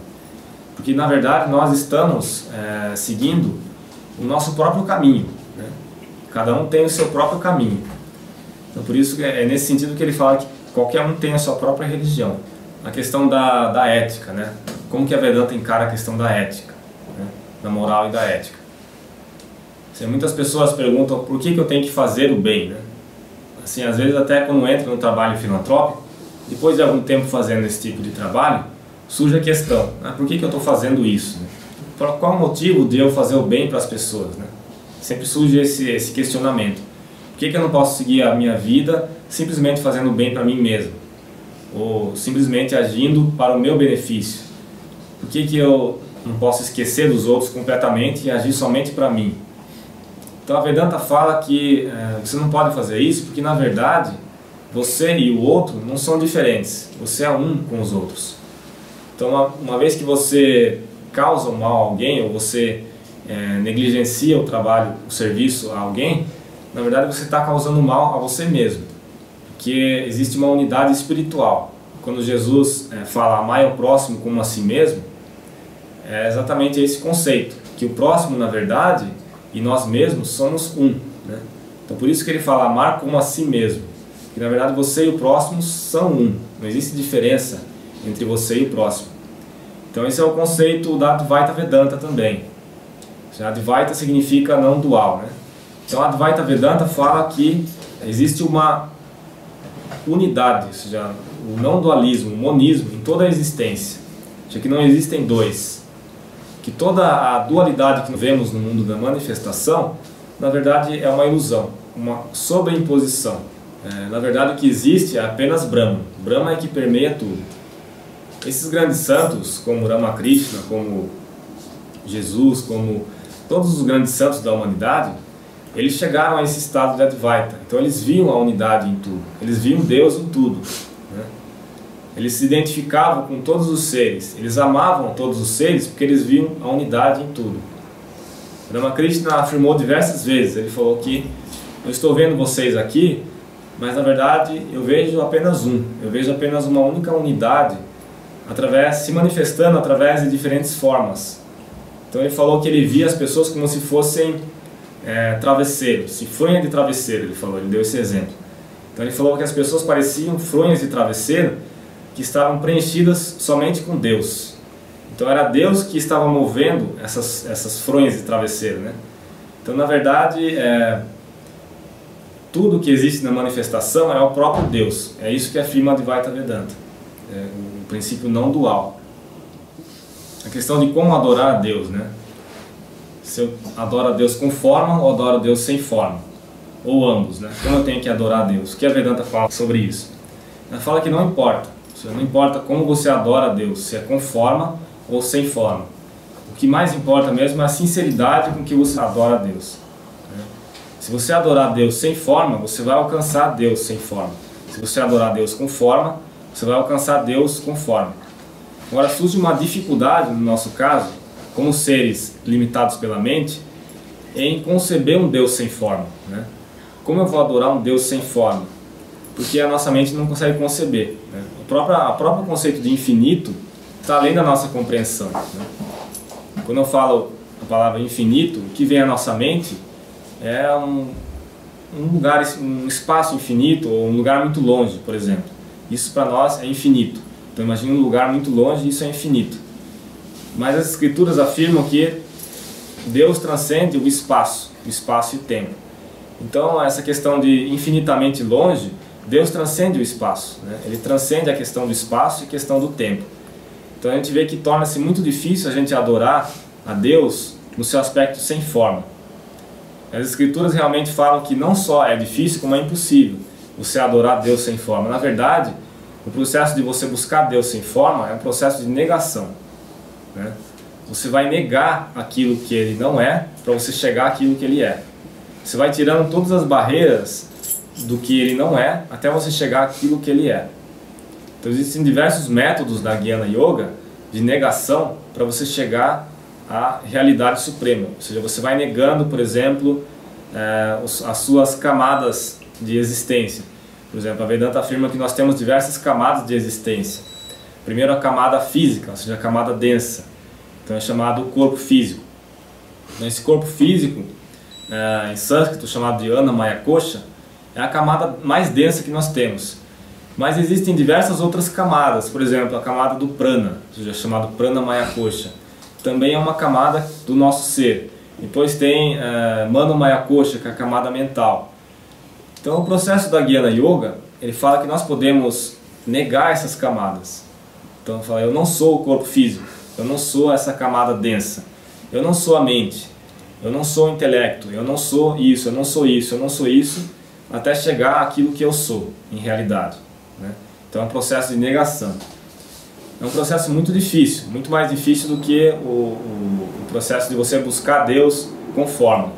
Porque, na verdade, nós estamos é, seguindo o nosso próprio caminho. Né? Cada um tem o seu próprio caminho. Então, por isso é nesse sentido que ele fala que qualquer um tem a sua própria religião. A questão da, da ética, né? Como que a Vedanta encara a questão da ética, né? da moral e da ética. Assim, muitas pessoas perguntam por que, que eu tenho que fazer o bem, né? Assim, às vezes até quando entra no trabalho filantrópico, depois de algum tempo fazendo esse tipo de trabalho, surge a questão, né? por que, que eu estou fazendo isso? Né? Qual o motivo de eu fazer o bem para as pessoas? Né? Sempre surge esse, esse questionamento. Por que, que eu não posso seguir a minha vida simplesmente fazendo o bem para mim mesmo? Ou simplesmente agindo para o meu benefício? Por que, que eu não posso esquecer dos outros completamente e agir somente para mim? Então a Vedanta fala que é, você não pode fazer isso porque na verdade você e o outro não são diferentes. Você é um com os outros. Então, uma, uma vez que você causa mal a alguém ou você é, negligencia o trabalho, o serviço a alguém, na verdade você está causando mal a você mesmo. Porque existe uma unidade espiritual. Quando Jesus é, fala amar o próximo como a si mesmo, é exatamente esse conceito. Que o próximo, na verdade, e nós mesmos somos um. Né? Então por isso que ele fala amar como a si mesmo. Que na verdade você e o próximo são um. Não existe diferença entre você e o próximo. Então esse é o conceito da Advaita Vedanta também. Advaita significa não dual. Né? Então a Advaita Vedanta fala que existe uma unidade, ou seja, o não dualismo, o monismo em toda a existência. Já que não existem dois. Que toda a dualidade que vemos no mundo da manifestação, na verdade é uma ilusão, uma sobreimposição. É, na verdade o que existe é apenas Brahma. Brahma é que permeia tudo. Esses grandes santos, como Ramakrishna, como Jesus, como todos os grandes santos da humanidade, eles chegaram a esse estado de Advaita. Então eles viam a unidade em tudo, eles viam Deus em tudo. Né? Eles se identificavam com todos os seres, eles amavam todos os seres porque eles viam a unidade em tudo. Ramakrishna afirmou diversas vezes, ele falou que eu estou vendo vocês aqui, mas na verdade eu vejo apenas um, eu vejo apenas uma única unidade através se manifestando através de diferentes formas. Então ele falou que ele via as pessoas como se fossem é, travesseiros, se fronha de travesseiro, ele falou, ele deu esse exemplo. Então ele falou que as pessoas pareciam fronhas de travesseiro que estavam preenchidas somente com Deus. Então era Deus que estava movendo essas, essas fronhas de travesseiro, né? Então na verdade é, tudo que existe na manifestação é o próprio Deus. É isso que afirma Advaita Vedanta. É, princípio não dual. A questão de como adorar a Deus, né? Se eu adoro a Deus com forma ou adoro a Deus sem forma. Ou ambos, né? Como eu tenho que adorar a Deus? O que a Vedanta fala sobre isso? Ela fala que não importa. Não importa como você adora a Deus, se é com forma ou sem forma. O que mais importa mesmo é a sinceridade com que você adora a Deus. Se você adorar Deus sem forma, você vai alcançar Deus sem forma. Se você adorar Deus com forma, você vai alcançar Deus com forma. Agora surge uma dificuldade no nosso caso, como seres limitados pela mente, em conceber um Deus sem forma. Né? Como eu vou adorar um Deus sem forma? Porque a nossa mente não consegue conceber. Né? O próprio, a próprio conceito de infinito está além da nossa compreensão. Né? Quando eu falo a palavra infinito, o que vem à nossa mente é um, um lugar, um espaço infinito ou um lugar muito longe, por exemplo. Isso para nós é infinito. Então imagine um lugar muito longe, isso é infinito. Mas as escrituras afirmam que Deus transcende o espaço, o espaço e o tempo. Então essa questão de infinitamente longe, Deus transcende o espaço. Né? Ele transcende a questão do espaço e a questão do tempo. Então a gente vê que torna-se muito difícil a gente adorar a Deus no seu aspecto sem forma. As escrituras realmente falam que não só é difícil, como é impossível você adorar Deus sem forma. Na verdade, o processo de você buscar Deus sem forma é um processo de negação. Né? você vai negar aquilo que ele não é para você chegar àquilo que ele é. Você vai tirando todas as barreiras do que ele não é até você chegar àquilo que ele é. Então existem diversos métodos da Guiana Yoga de negação para você chegar à realidade suprema. Ou seja, você vai negando, por exemplo, é, as suas camadas de existência. Por exemplo, a Vedanta afirma que nós temos diversas camadas de existência. Primeiro a camada física, ou seja, a camada densa. Então é chamado corpo físico. Então, esse corpo físico, é, em sânscrito chamado de Anamaya Kosha, é a camada mais densa que nós temos. Mas existem diversas outras camadas, por exemplo, a camada do prana, ou seja, chamado prana maya kosha. Também é uma camada do nosso ser. Depois tem uh, mano maya kosha, que é a camada mental. Então o processo da Guiana Yoga, ele fala que nós podemos negar essas camadas. Então fala, eu não sou o corpo físico, eu não sou essa camada densa, eu não sou a mente, eu não sou o intelecto, eu não sou isso, eu não sou isso, eu não sou isso, até chegar àquilo que eu sou em realidade. Né? Então é um processo de negação. É um processo muito difícil, muito mais difícil do que o, o, o processo de você buscar Deus com forma.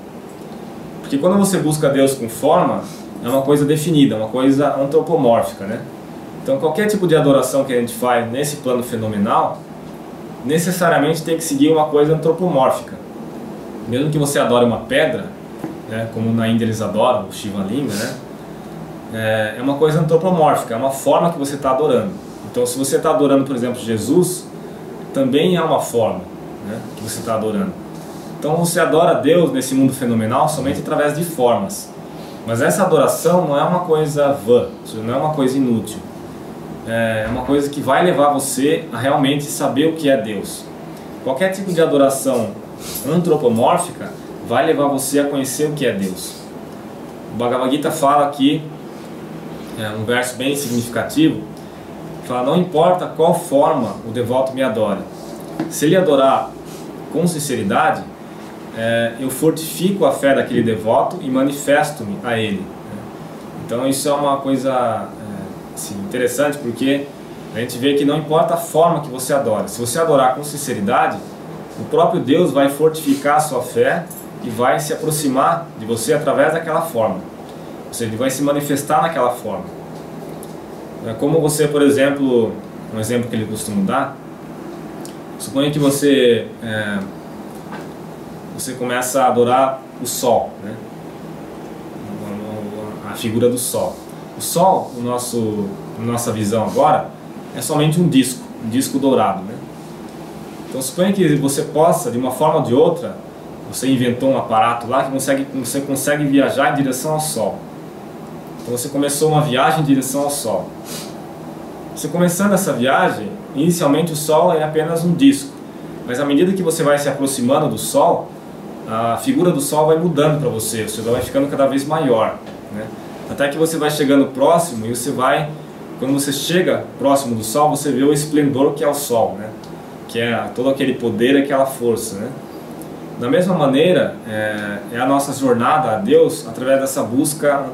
Porque quando você busca Deus com forma, é uma coisa definida, uma coisa antropomórfica. Né? Então qualquer tipo de adoração que a gente faz nesse plano fenomenal, necessariamente tem que seguir uma coisa antropomórfica. Mesmo que você adore uma pedra, né, como na Índia eles adoram, o Shiva Linga, né? é, é uma coisa antropomórfica, é uma forma que você está adorando. Então, se você está adorando, por exemplo, Jesus, também é uma forma né, que você está adorando. Então, você adora Deus nesse mundo fenomenal somente através de formas. Mas essa adoração não é uma coisa vã, não é uma coisa inútil. É uma coisa que vai levar você a realmente saber o que é Deus. Qualquer tipo de adoração antropomórfica vai levar você a conhecer o que é Deus. O Bhagavad Gita fala aqui é um verso bem significativo, fala, não importa qual forma o devoto me adora, se ele adorar com sinceridade, é, eu fortifico a fé daquele devoto e manifesto-me a ele. Então isso é uma coisa é, assim, interessante porque a gente vê que não importa a forma que você adora, se você adorar com sinceridade, o próprio Deus vai fortificar a sua fé e vai se aproximar de você através daquela forma. Ou seja, ele vai se manifestar naquela forma. É como você, por exemplo, um exemplo que ele costuma dar, suponha que você é, você começa a adorar o sol, né? a figura do sol. O sol, no nosso, nossa visão agora, é somente um disco, um disco dourado. Né? Então suponha que você possa, de uma forma ou de outra, você inventou um aparato lá que consegue, você consegue viajar em direção ao sol. Então você começou uma viagem em direção ao Sol. Você começando essa viagem, inicialmente o Sol é apenas um disco, mas à medida que você vai se aproximando do Sol, a figura do Sol vai mudando para você, você vai ficando cada vez maior, né? até que você vai chegando próximo e você vai, quando você chega próximo do Sol, você vê o esplendor que é o Sol, né? que é todo aquele poder, aquela força, né? Da mesma maneira, é, é, a nossa jornada a Deus através dessa busca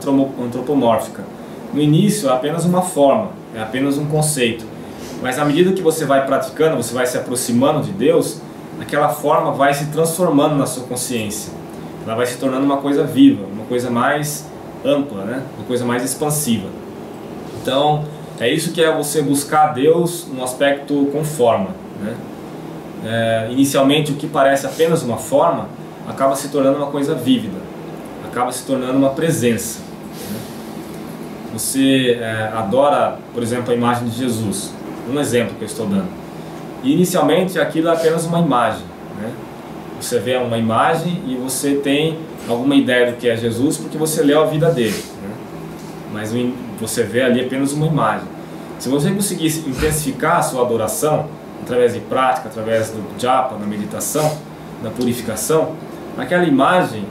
antropomórfica. No início é apenas uma forma, é apenas um conceito. Mas à medida que você vai praticando, você vai se aproximando de Deus, aquela forma vai se transformando na sua consciência. Ela vai se tornando uma coisa viva, uma coisa mais ampla, né? uma coisa mais expansiva. Então, é isso que é você buscar Deus no aspecto com forma. Né? É, inicialmente o que parece apenas uma forma, acaba se tornando uma coisa vívida, acaba se tornando uma presença. Né? Você é, adora, por exemplo, a imagem de Jesus, um exemplo que eu estou dando. E inicialmente aquilo é apenas uma imagem. Né? Você vê uma imagem e você tem alguma ideia do que é Jesus porque você leu a vida dele. Né? Mas você vê ali apenas uma imagem. Se você conseguir intensificar a sua adoração, através de prática, através do japa, da meditação, da purificação, aquela imagem,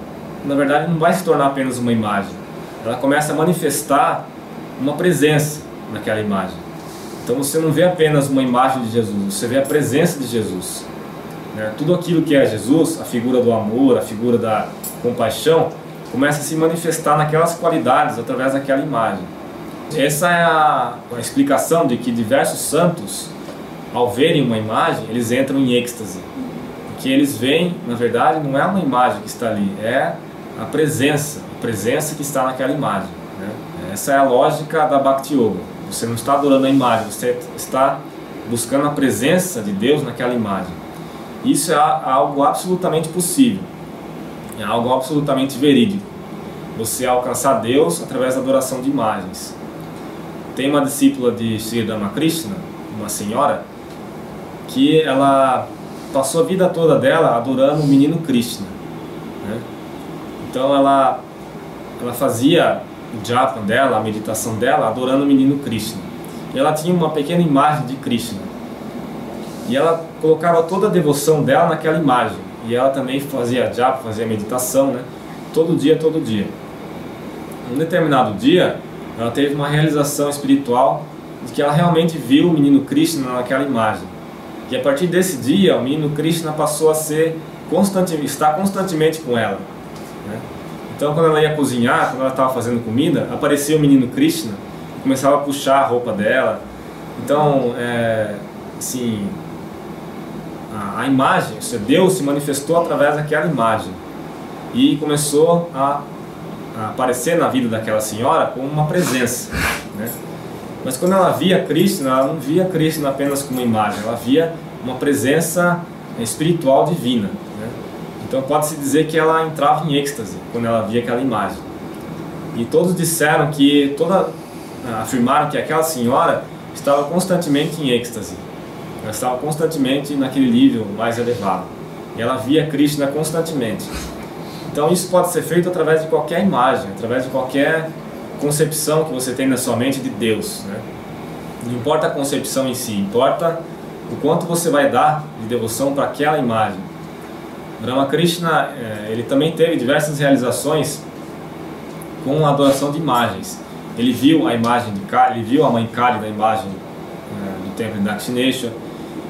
na verdade, não vai se tornar apenas uma imagem. Ela começa a manifestar uma presença naquela imagem. Então você não vê apenas uma imagem de Jesus, você vê a presença de Jesus. Né? Tudo aquilo que é Jesus, a figura do amor, a figura da compaixão, começa a se manifestar naquelas qualidades através daquela imagem. Essa é a, a explicação de que diversos santos ao verem uma imagem, eles entram em êxtase. que eles veem, na verdade, não é uma imagem que está ali, é a presença, a presença que está naquela imagem. Né? Essa é a lógica da Bhakti Yoga. Você não está adorando a imagem, você está buscando a presença de Deus naquela imagem. Isso é algo absolutamente possível, é algo absolutamente verídico. Você alcançar Deus através da adoração de imagens. Tem uma discípula de Sri Ramakrishna, uma senhora, que ela passou a vida toda dela adorando o menino Krishna. Né? Então ela, ela fazia o japa dela, a meditação dela, adorando o menino Krishna. E ela tinha uma pequena imagem de Krishna. E ela colocava toda a devoção dela naquela imagem. E ela também fazia japa, fazia meditação, né? Todo dia, todo dia. Um determinado dia, ela teve uma realização espiritual de que ela realmente viu o menino Krishna naquela imagem. E a partir desse dia, o menino Krishna passou a ser constantemente, estar constantemente com ela. Né? Então, quando ela ia cozinhar, quando ela estava fazendo comida, aparecia o menino Krishna, começava a puxar a roupa dela. Então, é, assim, a, a imagem, Deus se manifestou através daquela imagem e começou a, a aparecer na vida daquela senhora como uma presença. Né? Mas quando ela via Krishna, ela não via Krishna apenas como imagem, ela via uma presença espiritual divina. Né? Então pode-se dizer que ela entrava em êxtase quando ela via aquela imagem. E todos disseram que, toda, afirmaram que aquela senhora estava constantemente em êxtase. Ela estava constantemente naquele nível mais elevado. E ela via Krishna constantemente. Então isso pode ser feito através de qualquer imagem, através de qualquer concepção que você tem na sua mente de Deus. Né? Não importa a concepção em si, importa o quanto você vai dar de devoção para aquela imagem. Ramakrishna eh, ele também teve diversas realizações com a adoração de imagens. Ele viu a imagem de Kali, ele viu a mãe Kali da imagem eh, do templo de Dakshineshwar.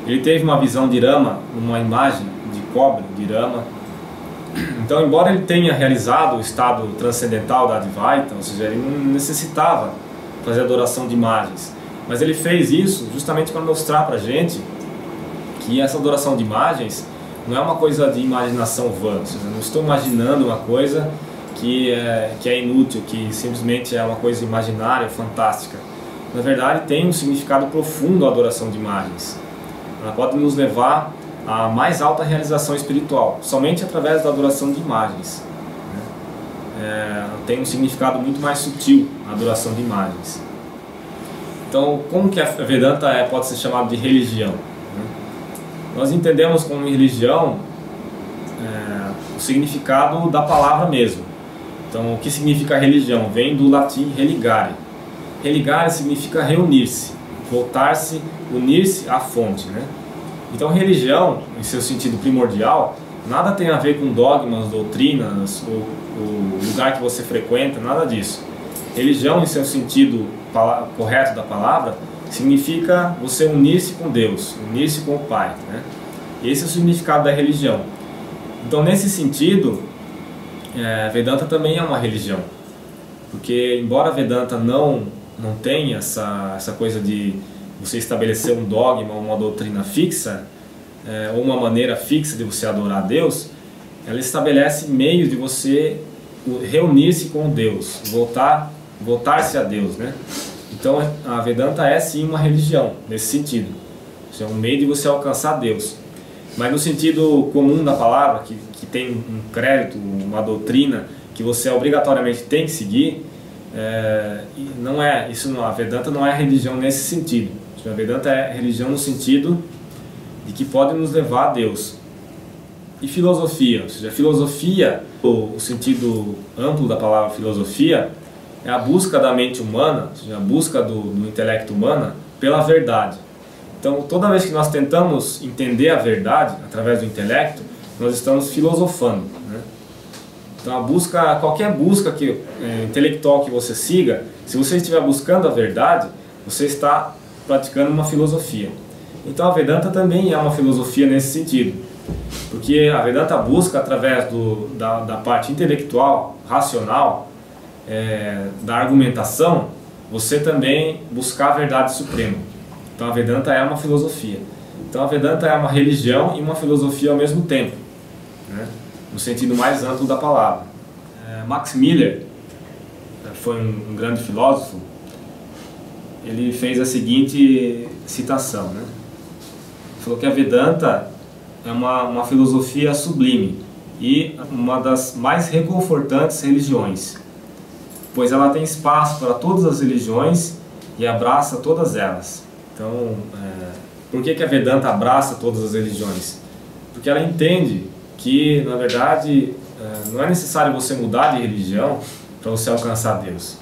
Ele teve uma visão de Rama, uma imagem de cobre de Rama. Então, embora ele tenha realizado o estado transcendental da Advaita, ou seja, ele não necessitava fazer adoração de imagens, mas ele fez isso justamente para mostrar para a gente que essa adoração de imagens não é uma coisa de imaginação vã, ou seja, não estou imaginando uma coisa que é, que é inútil, que simplesmente é uma coisa imaginária, fantástica. Na verdade, tem um significado profundo a adoração de imagens. Ela pode nos levar a mais alta realização espiritual, somente através da adoração de imagens. Né? É, tem um significado muito mais sutil a adoração de imagens. Então, como que a Vedanta é, pode ser chamada de religião? Né? Nós entendemos como religião é, o significado da palavra mesmo. Então, o que significa religião? Vem do latim religare. Religare significa reunir-se, voltar-se, unir-se à fonte, né? Então, religião, em seu sentido primordial, nada tem a ver com dogmas, doutrinas, ou o lugar que você frequenta, nada disso. Religião, em seu sentido correto da palavra, significa você unir-se com Deus, unir-se com o Pai. Né? Esse é o significado da religião. Então, nesse sentido, é, Vedanta também é uma religião. Porque, embora Vedanta não, não tenha essa, essa coisa de você estabelecer um dogma, uma doutrina fixa, é, ou uma maneira fixa de você adorar a Deus, ela estabelece meios de você reunir-se com Deus, voltar, voltar-se a Deus, né? Então a Vedanta é sim uma religião nesse sentido. É um meio de você alcançar Deus. Mas no sentido comum da palavra, que, que tem um crédito, uma doutrina que você obrigatoriamente tem que seguir, é, não é isso não, a Vedanta não é religião nesse sentido. A Vedanta é religião no sentido de que pode nos levar a Deus. E filosofia, ou seja, filosofia, o, sentido amplo da palavra filosofia, é a busca da mente humana, ou seja, a busca do, do intelecto humano pela verdade. Então, toda vez que nós tentamos entender a verdade através do intelecto, nós estamos filosofando. Né? Então, a busca, qualquer busca que, é, intelectual que você siga, se você estiver buscando a verdade, você está praticando uma filosofia. Então a Vedanta também é uma filosofia nesse sentido, porque a Vedanta busca através do, da, da parte intelectual, racional, é, da argumentação, você também buscar a verdade suprema. Então a Vedanta é uma filosofia. Então a Vedanta é uma religião e uma filosofia ao mesmo tempo, né? no sentido mais amplo da palavra. É, Max Miller é, foi um, um, grande filósofo. Ele fez a seguinte citação, né? falou que a Vedanta é uma, uma filosofia sublime e uma das mais reconfortantes religiões, pois ela tem espaço para todas as religiões e abraça todas elas. Então, é, por que, que a Vedanta abraça todas as religiões? Porque ela entende que, na verdade, é, não é necessário você mudar de religião para você alcançar Deus.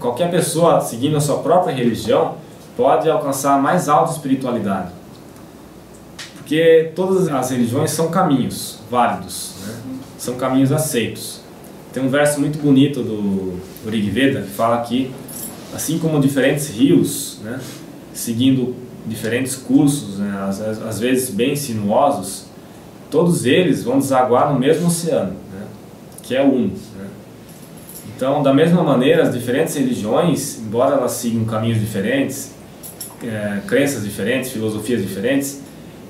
Qualquer pessoa seguindo a sua própria religião pode alcançar mais alta espiritualidade. Porque todas as religiões são caminhos válidos, né? são caminhos aceitos. Tem um verso muito bonito do Rig Veda que fala que, assim como diferentes rios, né, seguindo diferentes cursos, né, às, às, vezes bem sinuosos, todos eles vão desaguar no mesmo oceano, né, que é um. Então, da mesma maneira, as diferentes religiões, embora elas sigam caminhos diferentes, é, crenças diferentes, filosofias diferentes,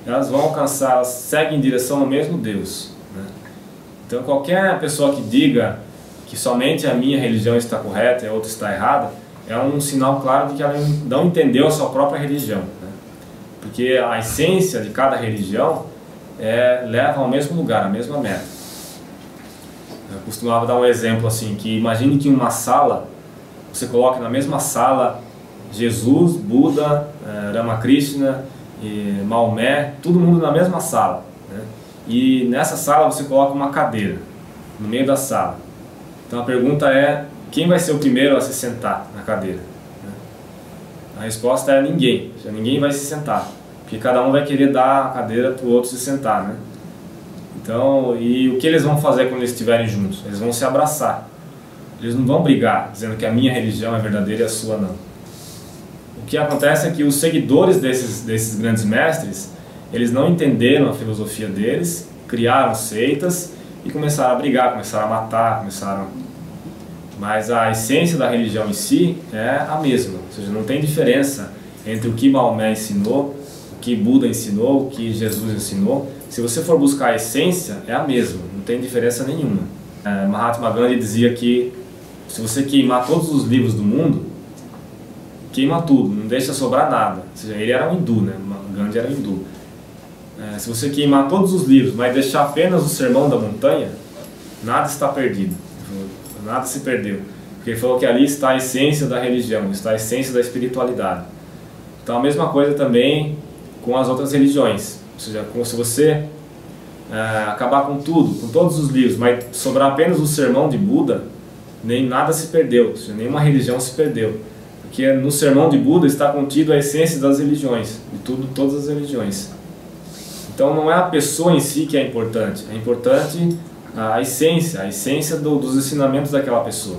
elas vão alcançar, elas seguem em direção ao mesmo Deus. Né. Então, qualquer pessoa que diga que somente a minha religião está correta e a outra está errada, é um sinal claro de que ela não entendeu a sua própria religião. Né? Porque a essência de cada religião é, leva ao mesmo lugar, à mesma meta. Costumava dar um exemplo assim, que imagine que uma sala, você coloque na mesma sala Jesus, Buda, eh, Ramakrishna, Maomé, todo mundo na mesma sala. Né? E nessa sala você coloca uma cadeira no meio da sala. Então a pergunta é quem vai ser o primeiro a se sentar na cadeira? Né? A resposta é ninguém, ninguém vai se sentar, porque cada um vai querer dar a cadeira para o outro se sentar, né? Então, e o que eles vão fazer quando eles estiverem juntos? Eles vão se abraçar. Eles não vão brigar, dizendo que a minha religião é verdadeira e a sua não. O que acontece é que os seguidores desses, desses grandes mestres, eles não entenderam a filosofia deles, criaram seitas e começaram a brigar, começaram a matar, começaram mas a essência da religião em si é a mesma, ou seja, não tem diferença entre o que Maomé ensinou, o que Buda ensinou, o que Jesus ensinou. Se você for buscar a essência, é a mesma, não tem diferença nenhuma. É, Mahatma Gandhi dizia que se você queimar todos os livros do mundo, queima tudo, não deixa sobrar nada. Ou seja, ele era um hindu, né? Gandhi era um hindu. É, se você queimar todos os livros, mas deixar apenas o Sermão da Montanha, nada está perdido nada se perdeu. Porque ele falou que ali está a essência da religião, está a essência da espiritualidade. Então a mesma coisa também com as outras religiões. Ou seja, como se você é, acabar com tudo, com todos os livros, mas sobrar apenas o sermão de Buda, nem nada se perdeu, ou seja, nenhuma religião se perdeu. Porque no sermão de Buda está contido a essência das religiões, de tudo, todas as religiões. Então não é a pessoa em si que é importante, é importante a essência, a essência do, dos ensinamentos daquela pessoa.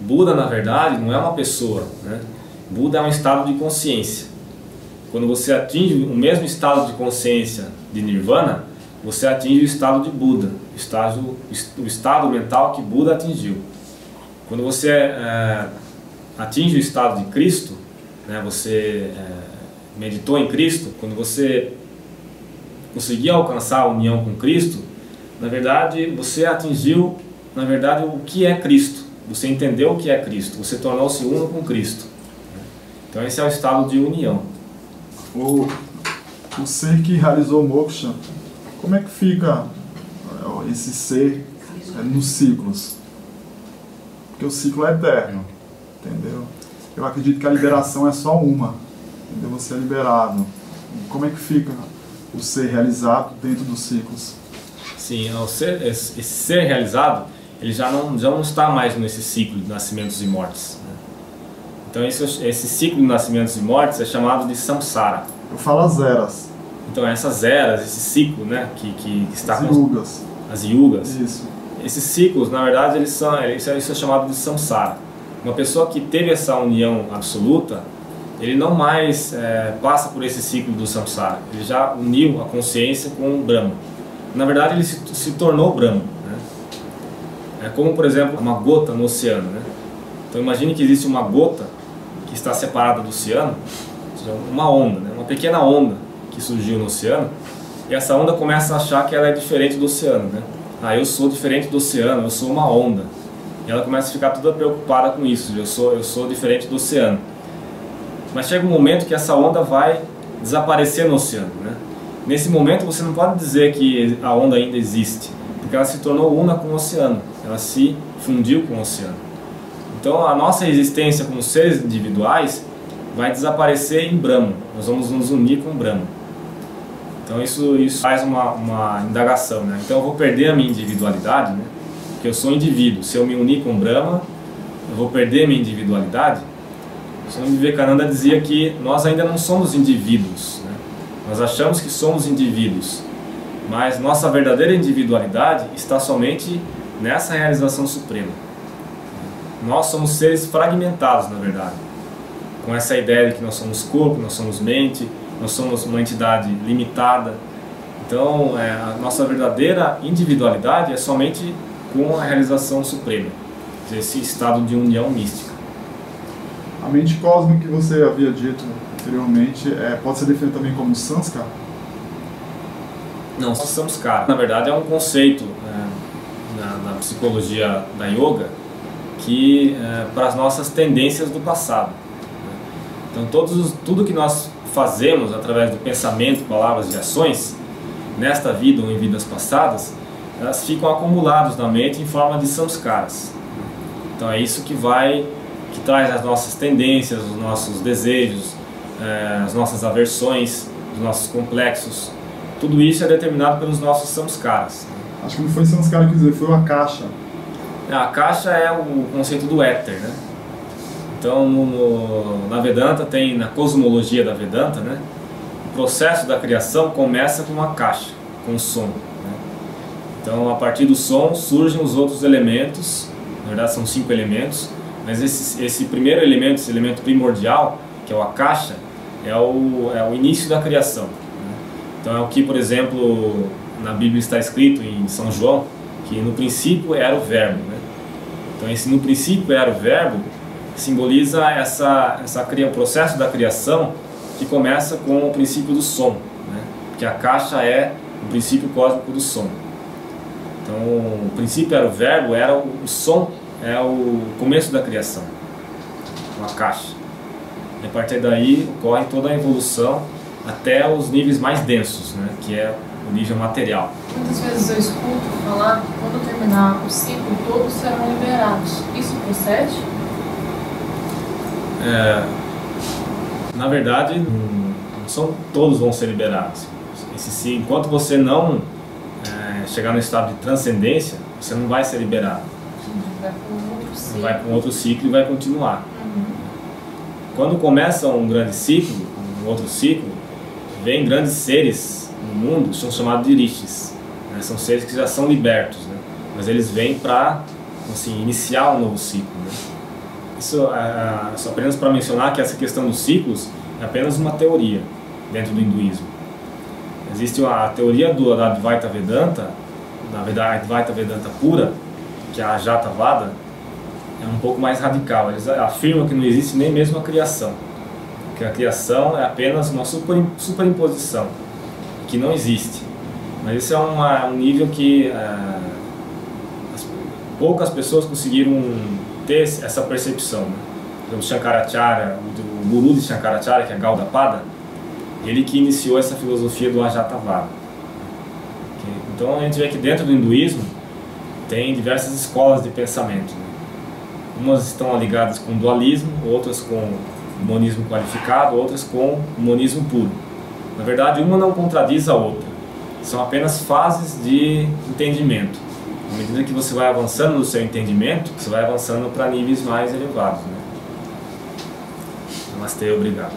Buda, na verdade, não é uma pessoa, né? Buda é um estado de consciência. Quando você atinge o mesmo estado de consciência de Nirvana, você atinge o estado de Buda, o estado, o estado mental que Buda atingiu. Quando você é, atinge o estado de Cristo, né, você é, meditou em Cristo, quando você conseguir alcançar a união com Cristo, na verdade, você atingiu, na verdade, o que é Cristo. Você entendeu o que é Cristo. Você tornou-se uno com Cristo. Então esse é o estado de união. O, o ser que realizou o moksha, como é que fica esse ser é, nos ciclos? Porque o ciclo é eterno, entendeu? Eu acredito que a liberação é só uma, entendeu? Você é liberado. Como é que fica o ser realizado dentro dos ciclos? Sim, ao ser, esse ser realizado, ele já não, já não está mais nesse ciclo de nascimentos e mortes. Né? Então esse, esse ciclo de nascimentos e mortes é chamado de samsara. Eu falo as eras. Então essas eras, esse ciclo, né, que, que está as yugas. As yugas. Isso. Esses ciclos, na verdade, eles são, isso é, chamado de samsara. Uma pessoa que teve essa união absoluta, ele não mais é, passa por esse ciclo do samsara. Ele já uniu a consciência com o Brahma na verdade ele se, se tornou Brahma. Né? É como, por exemplo, uma gota no oceano. Né? Então imagine que existe uma gota que está separada do oceano, uma onda, né? uma pequena onda que surgiu no oceano, e essa onda começa a achar que ela é diferente do oceano. Né? Ah, eu sou diferente do oceano, eu sou uma onda. E ela começa a ficar toda preocupada com isso, eu sou, eu sou diferente do oceano. Mas chega um momento que essa onda vai desaparecer no oceano. Né? Nesse momento você não pode dizer que a onda ainda existe, porque ela se tornou una com o oceano, ela se fundiu com o oceano. Então a nossa existência como seres individuais vai desaparecer em Brahma, nós vamos nos unir com Brahma. Então isso, isso faz uma, uma indagação, né? Então eu vou perder a minha individualidade, né? Porque eu sou indivíduo, se eu me unir com Brahma, eu vou perder minha individualidade. Swami Vivekananda dizia que nós ainda não somos indivíduos, né? nós achamos que somos indivíduos, mas nossa verdadeira individualidade está somente nessa realização suprema. Nós somos seres fragmentados, na verdade, com essa ideia de que nós somos corpo, nós somos mente, nós somos uma entidade limitada. Então, é, a nossa verdadeira individualidade é somente com a realização suprema, esse estado de união mística. A mente cósmica que você havia dito anteriormente é, pode ser definida também como samskara? Não, samskara. Na verdade é um conceito é, na, na, psicologia da yoga que é, para as nossas tendências do passado. Então todos, tudo que nós fazemos através do pensamento, palavras e ações nesta vida ou em vidas passadas, elas ficam acumuladas na mente em forma de samskaras. Então é isso que vai que traz as nossas tendências, os nossos desejos, eh, as nossas aversões, os nossos complexos. Tudo isso é determinado pelos nossos samskaras. Acho que não foi samskara que dizer, foi a caixa. A caixa é o conceito do éter, né? Então, no, na Vedanta tem, na cosmologia da Vedanta, né? O processo da criação começa com uma caixa, com som. Né? Então, a partir do som surgem os outros elementos, na verdade são cinco elementos, mas esse, esse primeiro elemento, esse elemento primordial, que é o akasha, é o, é o início da criação. Né? Então é o que, por exemplo, na Bíblia está escrito em São João, que no princípio era o verbo. Então esse no princípio era o verbo simboliza essa, essa o processo da criação que começa com o princípio do som, né? porque a caixa é o princípio cósmico do som. Então o princípio era o verbo, era o, o som é o começo da criação, uma caixa. E a partir daí ocorre toda a evolução até os níveis mais densos, né, que é nível material. Muitas vezes eu escuto falar que quando terminar o ciclo todos serão liberados. Isso procede? É, na verdade, não são todos vão ser liberados. Esse, enquanto você não é, chegar no estado de transcendência, você não vai ser liberado vai para um outro ciclo. Vai para um outro ciclo e vai continuar. Uhum. Quando começa um grande ciclo, um outro ciclo, vem grandes seres no mundo, são chamados de rishis. Né? São seres que já são libertos, né? mas eles vêm para assim, iniciar um novo ciclo. Né? Isso é, é só apenas para mencionar que essa questão dos ciclos é apenas uma teoria dentro do hinduísmo. Existe a teoria do, Advaita Vedanta, na verdade, Advaita Vedanta pura, que a Jatavada é um pouco mais radical. Eles afirmam que não existe nem mesmo a criação, que a criação é apenas uma superimposição, que não existe. Mas esse é uma, um nível que é, as, poucas pessoas conseguiram ter essa percepção. Né? O Shankaracharya, o, guru de Shankaracharya, que é Gaudapada, ele que iniciou essa filosofia do Ajatavada. Então a gente vê que dentro do hinduísmo tem diversas escolas de pensamento. Né? Umas estão ligadas com dualismo, outras com monismo qualificado, outras com monismo puro. Na verdade, uma não contradiz a outra. São apenas fases de entendimento. À medida que você vai avançando no seu entendimento, você vai avançando para níveis mais elevados. Né? Namastê, obrigado.